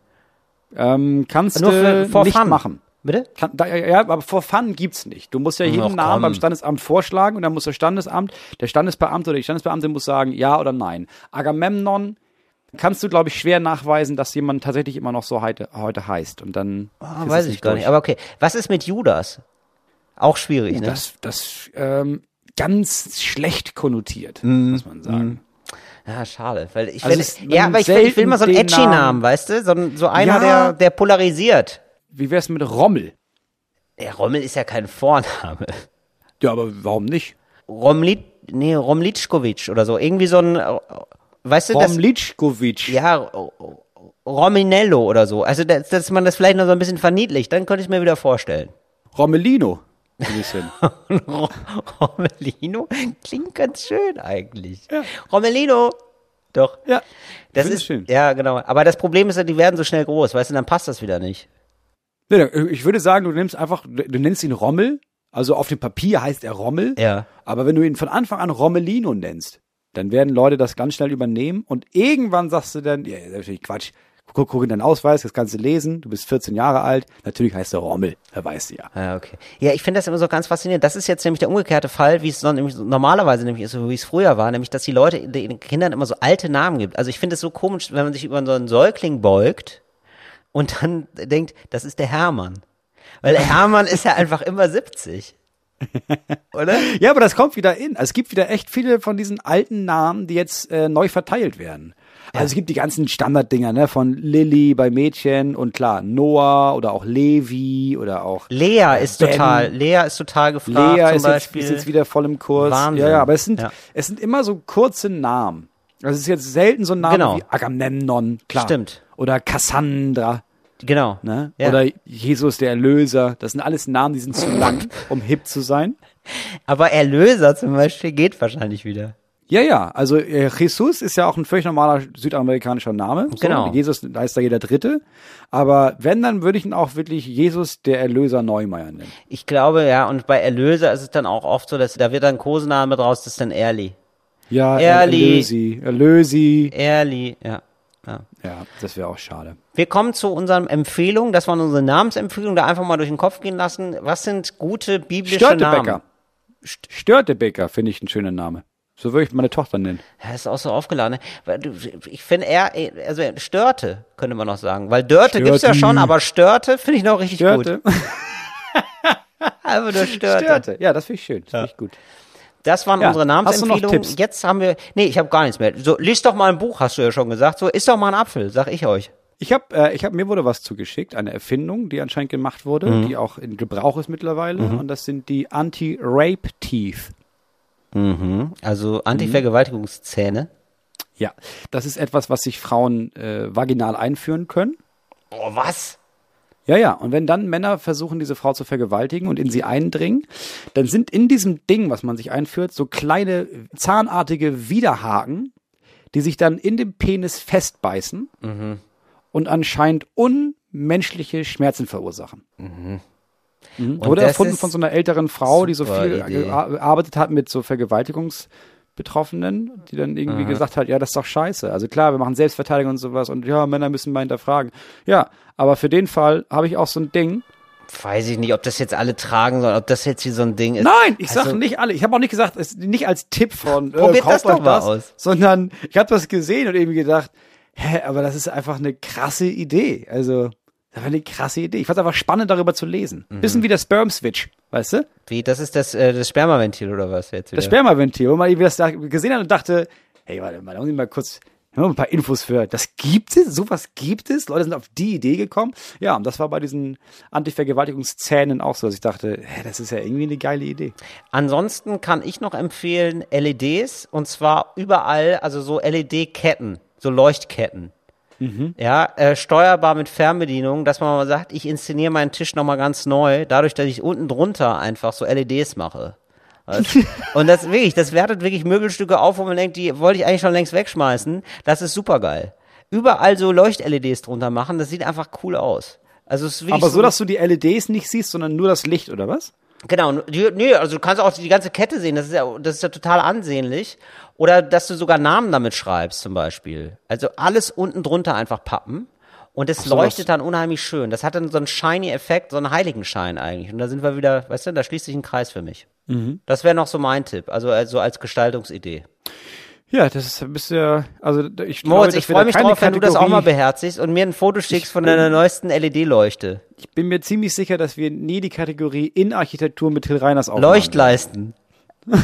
Ähm, kannst
Nur
du nicht
fun.
machen.
Bitte?
Kann, da, ja, aber vor Fun gibt's nicht. Du musst ja jeden
Ach,
Namen beim Standesamt vorschlagen und dann muss der Standesamt, der Standesbeamte oder die Standesbeamte muss sagen ja oder nein. Agamemnon kannst du, glaube ich, schwer nachweisen, dass jemand tatsächlich immer noch so heute, heute heißt. Und dann
Ah,
ist
weiß ich gar
durch.
nicht. Aber okay. Was ist mit Judas? Auch schwierig, ne?
das, das ähm, ganz schlecht konnotiert,
Mhm.
muss man sagen.
Ja, schade, weil ich
Also
will, ja, aber ich will, ich will mal so einen edgy Namen,
Namen-
weißt du? So, ein- so einer,
Ja.
der, der polarisiert.
Wie wär's mit Rommel?
Der Rommel ist ja kein Vorname.
Ja, aber warum nicht?
Romlit, nee, Romlitschkowitsch oder so. Irgendwie so ein, weißt du, das,
Romlitschkowitsch.
ja, R- R- Rominello oder so. Also, dass, dass man das vielleicht noch so ein bisschen verniedlicht, dann könnte ich mir wieder vorstellen.
Romelino. Ein bisschen.
Romelino klingt ganz schön eigentlich. Romelino. Doch.
ja.
Das ist
schön.
Ja, genau. Aber das Problem ist ja, die werden so schnell groß, weißt du, dann passt das wieder nicht.
Nee, ich würde sagen, du nimmst einfach, du nennst ihn Rommel. Also auf dem Papier heißt er Rommel.
Ja.
Aber wenn du ihn von Anfang an Rommelino nennst, dann werden Leute das ganz schnell übernehmen und irgendwann sagst du dann, ja, das ist natürlich Quatsch. Guck, guck in deinen Ausweis, das kannst du lesen, du bist 14 Jahre alt, natürlich heißt er Rommel, wer weiß ja.
Ja, okay. Ja, ich finde das immer so ganz faszinierend. Das ist jetzt nämlich der umgekehrte Fall, wie es normalerweise nämlich ist, wie es früher war, nämlich dass die Leute den Kindern immer so alte Namen gibt. Also ich finde es so komisch, wenn man sich über so einen Säugling beugt und dann denkt, das ist der Hermann. Weil der Hermann ist ja einfach immer 70. Oder?
Ja, aber das kommt wieder in. Also es gibt wieder echt viele von diesen alten Namen, die jetzt äh, neu verteilt werden. Also es gibt die ganzen Standarddinger, ne, von Lilly bei Mädchen und klar, Noah oder auch Levi oder auch
Lea ist
Ben.
total, Lea ist total gefragt
Lea
zum
ist jetzt,
Beispiel.
ist jetzt wieder voll im Kurs.
Wahnsinn.
Ja, ja, aber es sind,
Ja.
es sind immer so kurze Namen. Also es ist jetzt selten so ein Name
Genau.
wie Agamemnon, klar.
Stimmt.
Oder Cassandra,
genau.
ne?
Ja.
Oder Jesus der Erlöser. Das sind alles Namen, die sind zu lang, um hip zu sein.
Aber Erlöser zum Beispiel geht wahrscheinlich wieder.
Ja, ja, also äh, Jesus ist ja auch ein völlig normaler südamerikanischer Name. So.
Genau.
Jesus heißt da jeder Dritte. Aber wenn, dann würde ich ihn auch wirklich Jesus der Erlöser Neumeier nennen.
Ich glaube, ja, und bei Erlöser ist es dann auch oft so, dass da wird dann ein Kosename draus, das ist dann Erli.
Ja,
Erli.
Erlösi. Erlösi.
Erli, ja. ja.
Ja, das wäre auch schade.
Wir kommen zu unseren Empfehlungen. Das waren unsere Namensempfehlungen, da einfach mal durch den Kopf gehen lassen. Was sind gute biblische
Störtebecker.
Namen?
Störtebecker finde ich ein schöner Name. So würde ich meine Tochter nennen.
Ja, ist auch so aufgeladen. Ich finde eher, also Störte, könnte man noch sagen. Weil Dörte gibt's ja
Störte.
schon, aber Störte finde ich noch richtig
Störte.
gut. Einfach nur Störte.
Störte. Ja, das finde ich schön. Das finde ich gut.
Das waren
Ja,
unsere Namensempfehlungen. Jetzt haben wir, nee, ich habe gar nichts mehr. So, liest doch mal ein Buch, hast du ja schon gesagt. So, isst doch mal ein Apfel, sag ich euch.
Ich habe, äh, ich habe mir wurde was zugeschickt, eine Erfindung, die anscheinend gemacht wurde,
Mhm.
die auch in Gebrauch ist mittlerweile, und das sind die Anti-Rape Teeth.
Also Anti-Vergewaltigungszähne.
Ja, das ist etwas, was sich Frauen äh, vaginal einführen können.
Oh, was?
Ja, ja. Und wenn dann Männer versuchen, diese Frau zu vergewaltigen und in sie eindringen, dann sind in diesem Ding, was man sich einführt, so kleine zahnartige Widerhaken, die sich dann in dem Penis festbeißen und anscheinend unmenschliche Schmerzen verursachen. Mhm.
Und
Wurde erfunden von so einer älteren Frau, die so viel
Idee.
gearbeitet hat mit so Vergewaltigungsmethoden Betroffenen, die dann irgendwie gesagt hat, ja, das ist doch scheiße. Also klar, wir machen Selbstverteidigung und sowas und ja, Männer müssen mal hinterfragen. Ja, aber für den Fall habe ich auch so ein Ding.
Weiß ich nicht, ob das jetzt alle tragen sollen, ob das jetzt hier so ein Ding ist.
Nein, ich
Also-
sage nicht alle. Ich habe auch nicht gesagt, es nicht als Tipp von äh,
Probiert das doch mal aus.
sondern ich habe das gesehen und irgendwie gedacht, hä, aber das ist einfach eine krasse Idee. Also das war eine krasse Idee. Ich fand es einfach spannend, darüber zu lesen.
Mhm.
Bisschen wie der Sperm Switch, weißt du?
Wie, das ist das, äh, das Spermaventil oder was jetzt wieder?
Das Spermaventil, wo man irgendwie das da gesehen hat und dachte, hey, warte mal, da muss ich mal kurz mal ein paar Infos für. Das gibt es? Sowas gibt es? Leute sind auf die Idee gekommen. Ja, und das war bei diesen Antivergewaltigungszähnen auch so, dass ich dachte, hä, das ist ja irgendwie eine geile Idee.
Ansonsten kann ich noch empfehlen LEDs und zwar überall, also so LED-Ketten, so Leuchtketten. Ja, äh, steuerbar mit Fernbedienung, dass man mal sagt, ich inszeniere meinen Tisch nochmal ganz neu, dadurch, dass ich unten drunter einfach so LEDs mache. Weißt? und das wirklich, das wertet wirklich Möbelstücke auf, wo man denkt, die wollte ich eigentlich schon längst wegschmeißen. Das ist super geil. Überall so Leucht-LEDs drunter machen, das sieht einfach cool aus. Also es ist wirklich
Aber so, dass du die LEDs nicht siehst, sondern nur das Licht, oder was?
Genau, nee, also du kannst auch die ganze Kette sehen, das ist ja, das ist ja total ansehnlich. Oder dass du sogar Namen damit schreibst, zum Beispiel. Also alles unten drunter einfach pappen. Und es
so,
leuchtet dann unheimlich schön. Das hat dann so einen shiny Effekt, so einen Heiligenschein eigentlich. Und da sind wir wieder, weißt du, da schließt sich ein Kreis für mich.
Mhm.
Das wäre noch so mein Tipp, also, also als Gestaltungsidee.
Ja, das ist ein bisschen, also ich
Moritz, ich freue mich drauf, wenn du das auch mal
Kategorie-
beherzigst und mir ein Foto schickst von deiner neuesten LED-Leuchte.
Ich bin mir ziemlich sicher, dass wir nie die Kategorie Innenarchitektur mit Till Reiners aufmachen.
Leuchtleisten.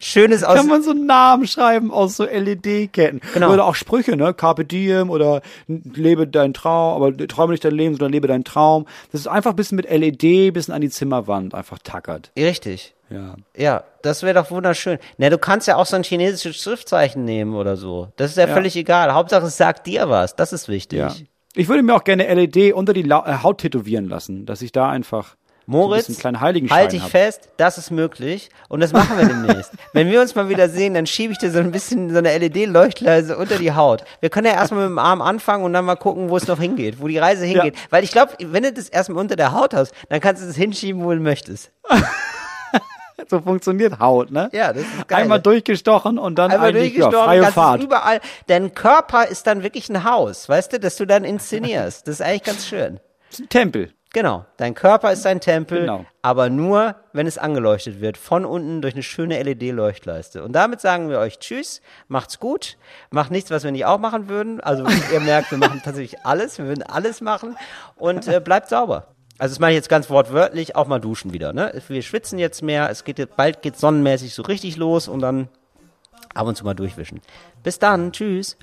Schönes aus.
Kann man so einen Namen schreiben aus so LED-Ketten.
Genau.
Oder auch Sprüche, ne? Carpe diem oder lebe deinen Traum, aber träume nicht dein Leben, sondern lebe deinen Traum. Das ist einfach ein bisschen mit LED, bisschen an die Zimmerwand einfach tackert.
Richtig.
Ja.
Ja, das wäre doch wunderschön. Na, du kannst ja auch so ein chinesisches Schriftzeichen nehmen oder so. Das ist ja,
Ja.
völlig egal. Hauptsache es sagt dir was. Das ist wichtig.
Ja. Ich würde mir auch gerne LED unter die äh, Haut tätowieren lassen, dass ich da einfach
Moritz,
so ein bisschen kleinen Heiligenschein
halt dich
hab.
fest, das ist möglich und das machen wir demnächst. Wenn wir uns mal wieder sehen, dann schiebe ich dir so ein bisschen so eine LED-Leuchtleise unter die Haut. Wir können ja erstmal mit dem Arm anfangen und dann mal gucken, wo es noch hingeht, wo die Reise hingeht. Weil ich glaube, wenn du das erstmal unter der Haut hast, dann kannst du es hinschieben, wo du möchtest.
So funktioniert Haut, ne?
Ja, das ist geil.
Einmal durchgestochen und dann
Einmal
eigentlich ja,
durchgestorben,
freie Fahrt.
überall. Dein Körper ist dann wirklich ein Haus, weißt du, dass du dann inszenierst. Das ist eigentlich ganz schön.
Das ist ein Tempel.
Genau, dein Körper ist ein Tempel,
Genau.
aber nur, wenn es angeleuchtet wird, von unten durch eine schöne LED-Leuchtleiste. Und damit sagen wir euch Tschüss, macht's gut, macht nichts, was wir nicht auch machen würden. Also ihr merkt, wir machen tatsächlich alles, wir würden alles machen und äh, bleibt sauber. Also das meine ich jetzt ganz wortwörtlich, auch mal duschen wieder. Ne? Wir schwitzen jetzt mehr, es geht jetzt, bald geht sonnenmäßig so richtig los und dann ab und zu mal durchwischen. Bis dann, tschüss.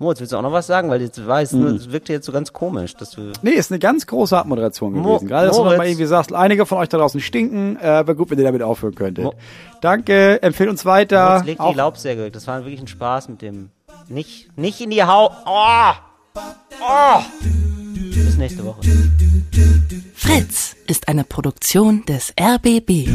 Moritz, willst du auch noch was sagen? Weil jetzt weiß,
Mhm.
nur, es wirkte jetzt so ganz komisch, dass du
Nee, ist eine ganz große Abmoderation
Mo-
gewesen. Gerade, dass du noch mal
Moritz.
irgendwie sagst, einige von euch da draußen stinken, äh, wäre gut, wenn ihr damit aufhören könntet.
Mo-
Danke, empfehlt uns weiter.
Jetzt legt die Laubsäge weg. Das war wirklich ein Spaß mit dem. Nicht, nicht in die Haut. Oh! Oh! Bis nächste Woche.
Fritz ist eine Produktion des RBB.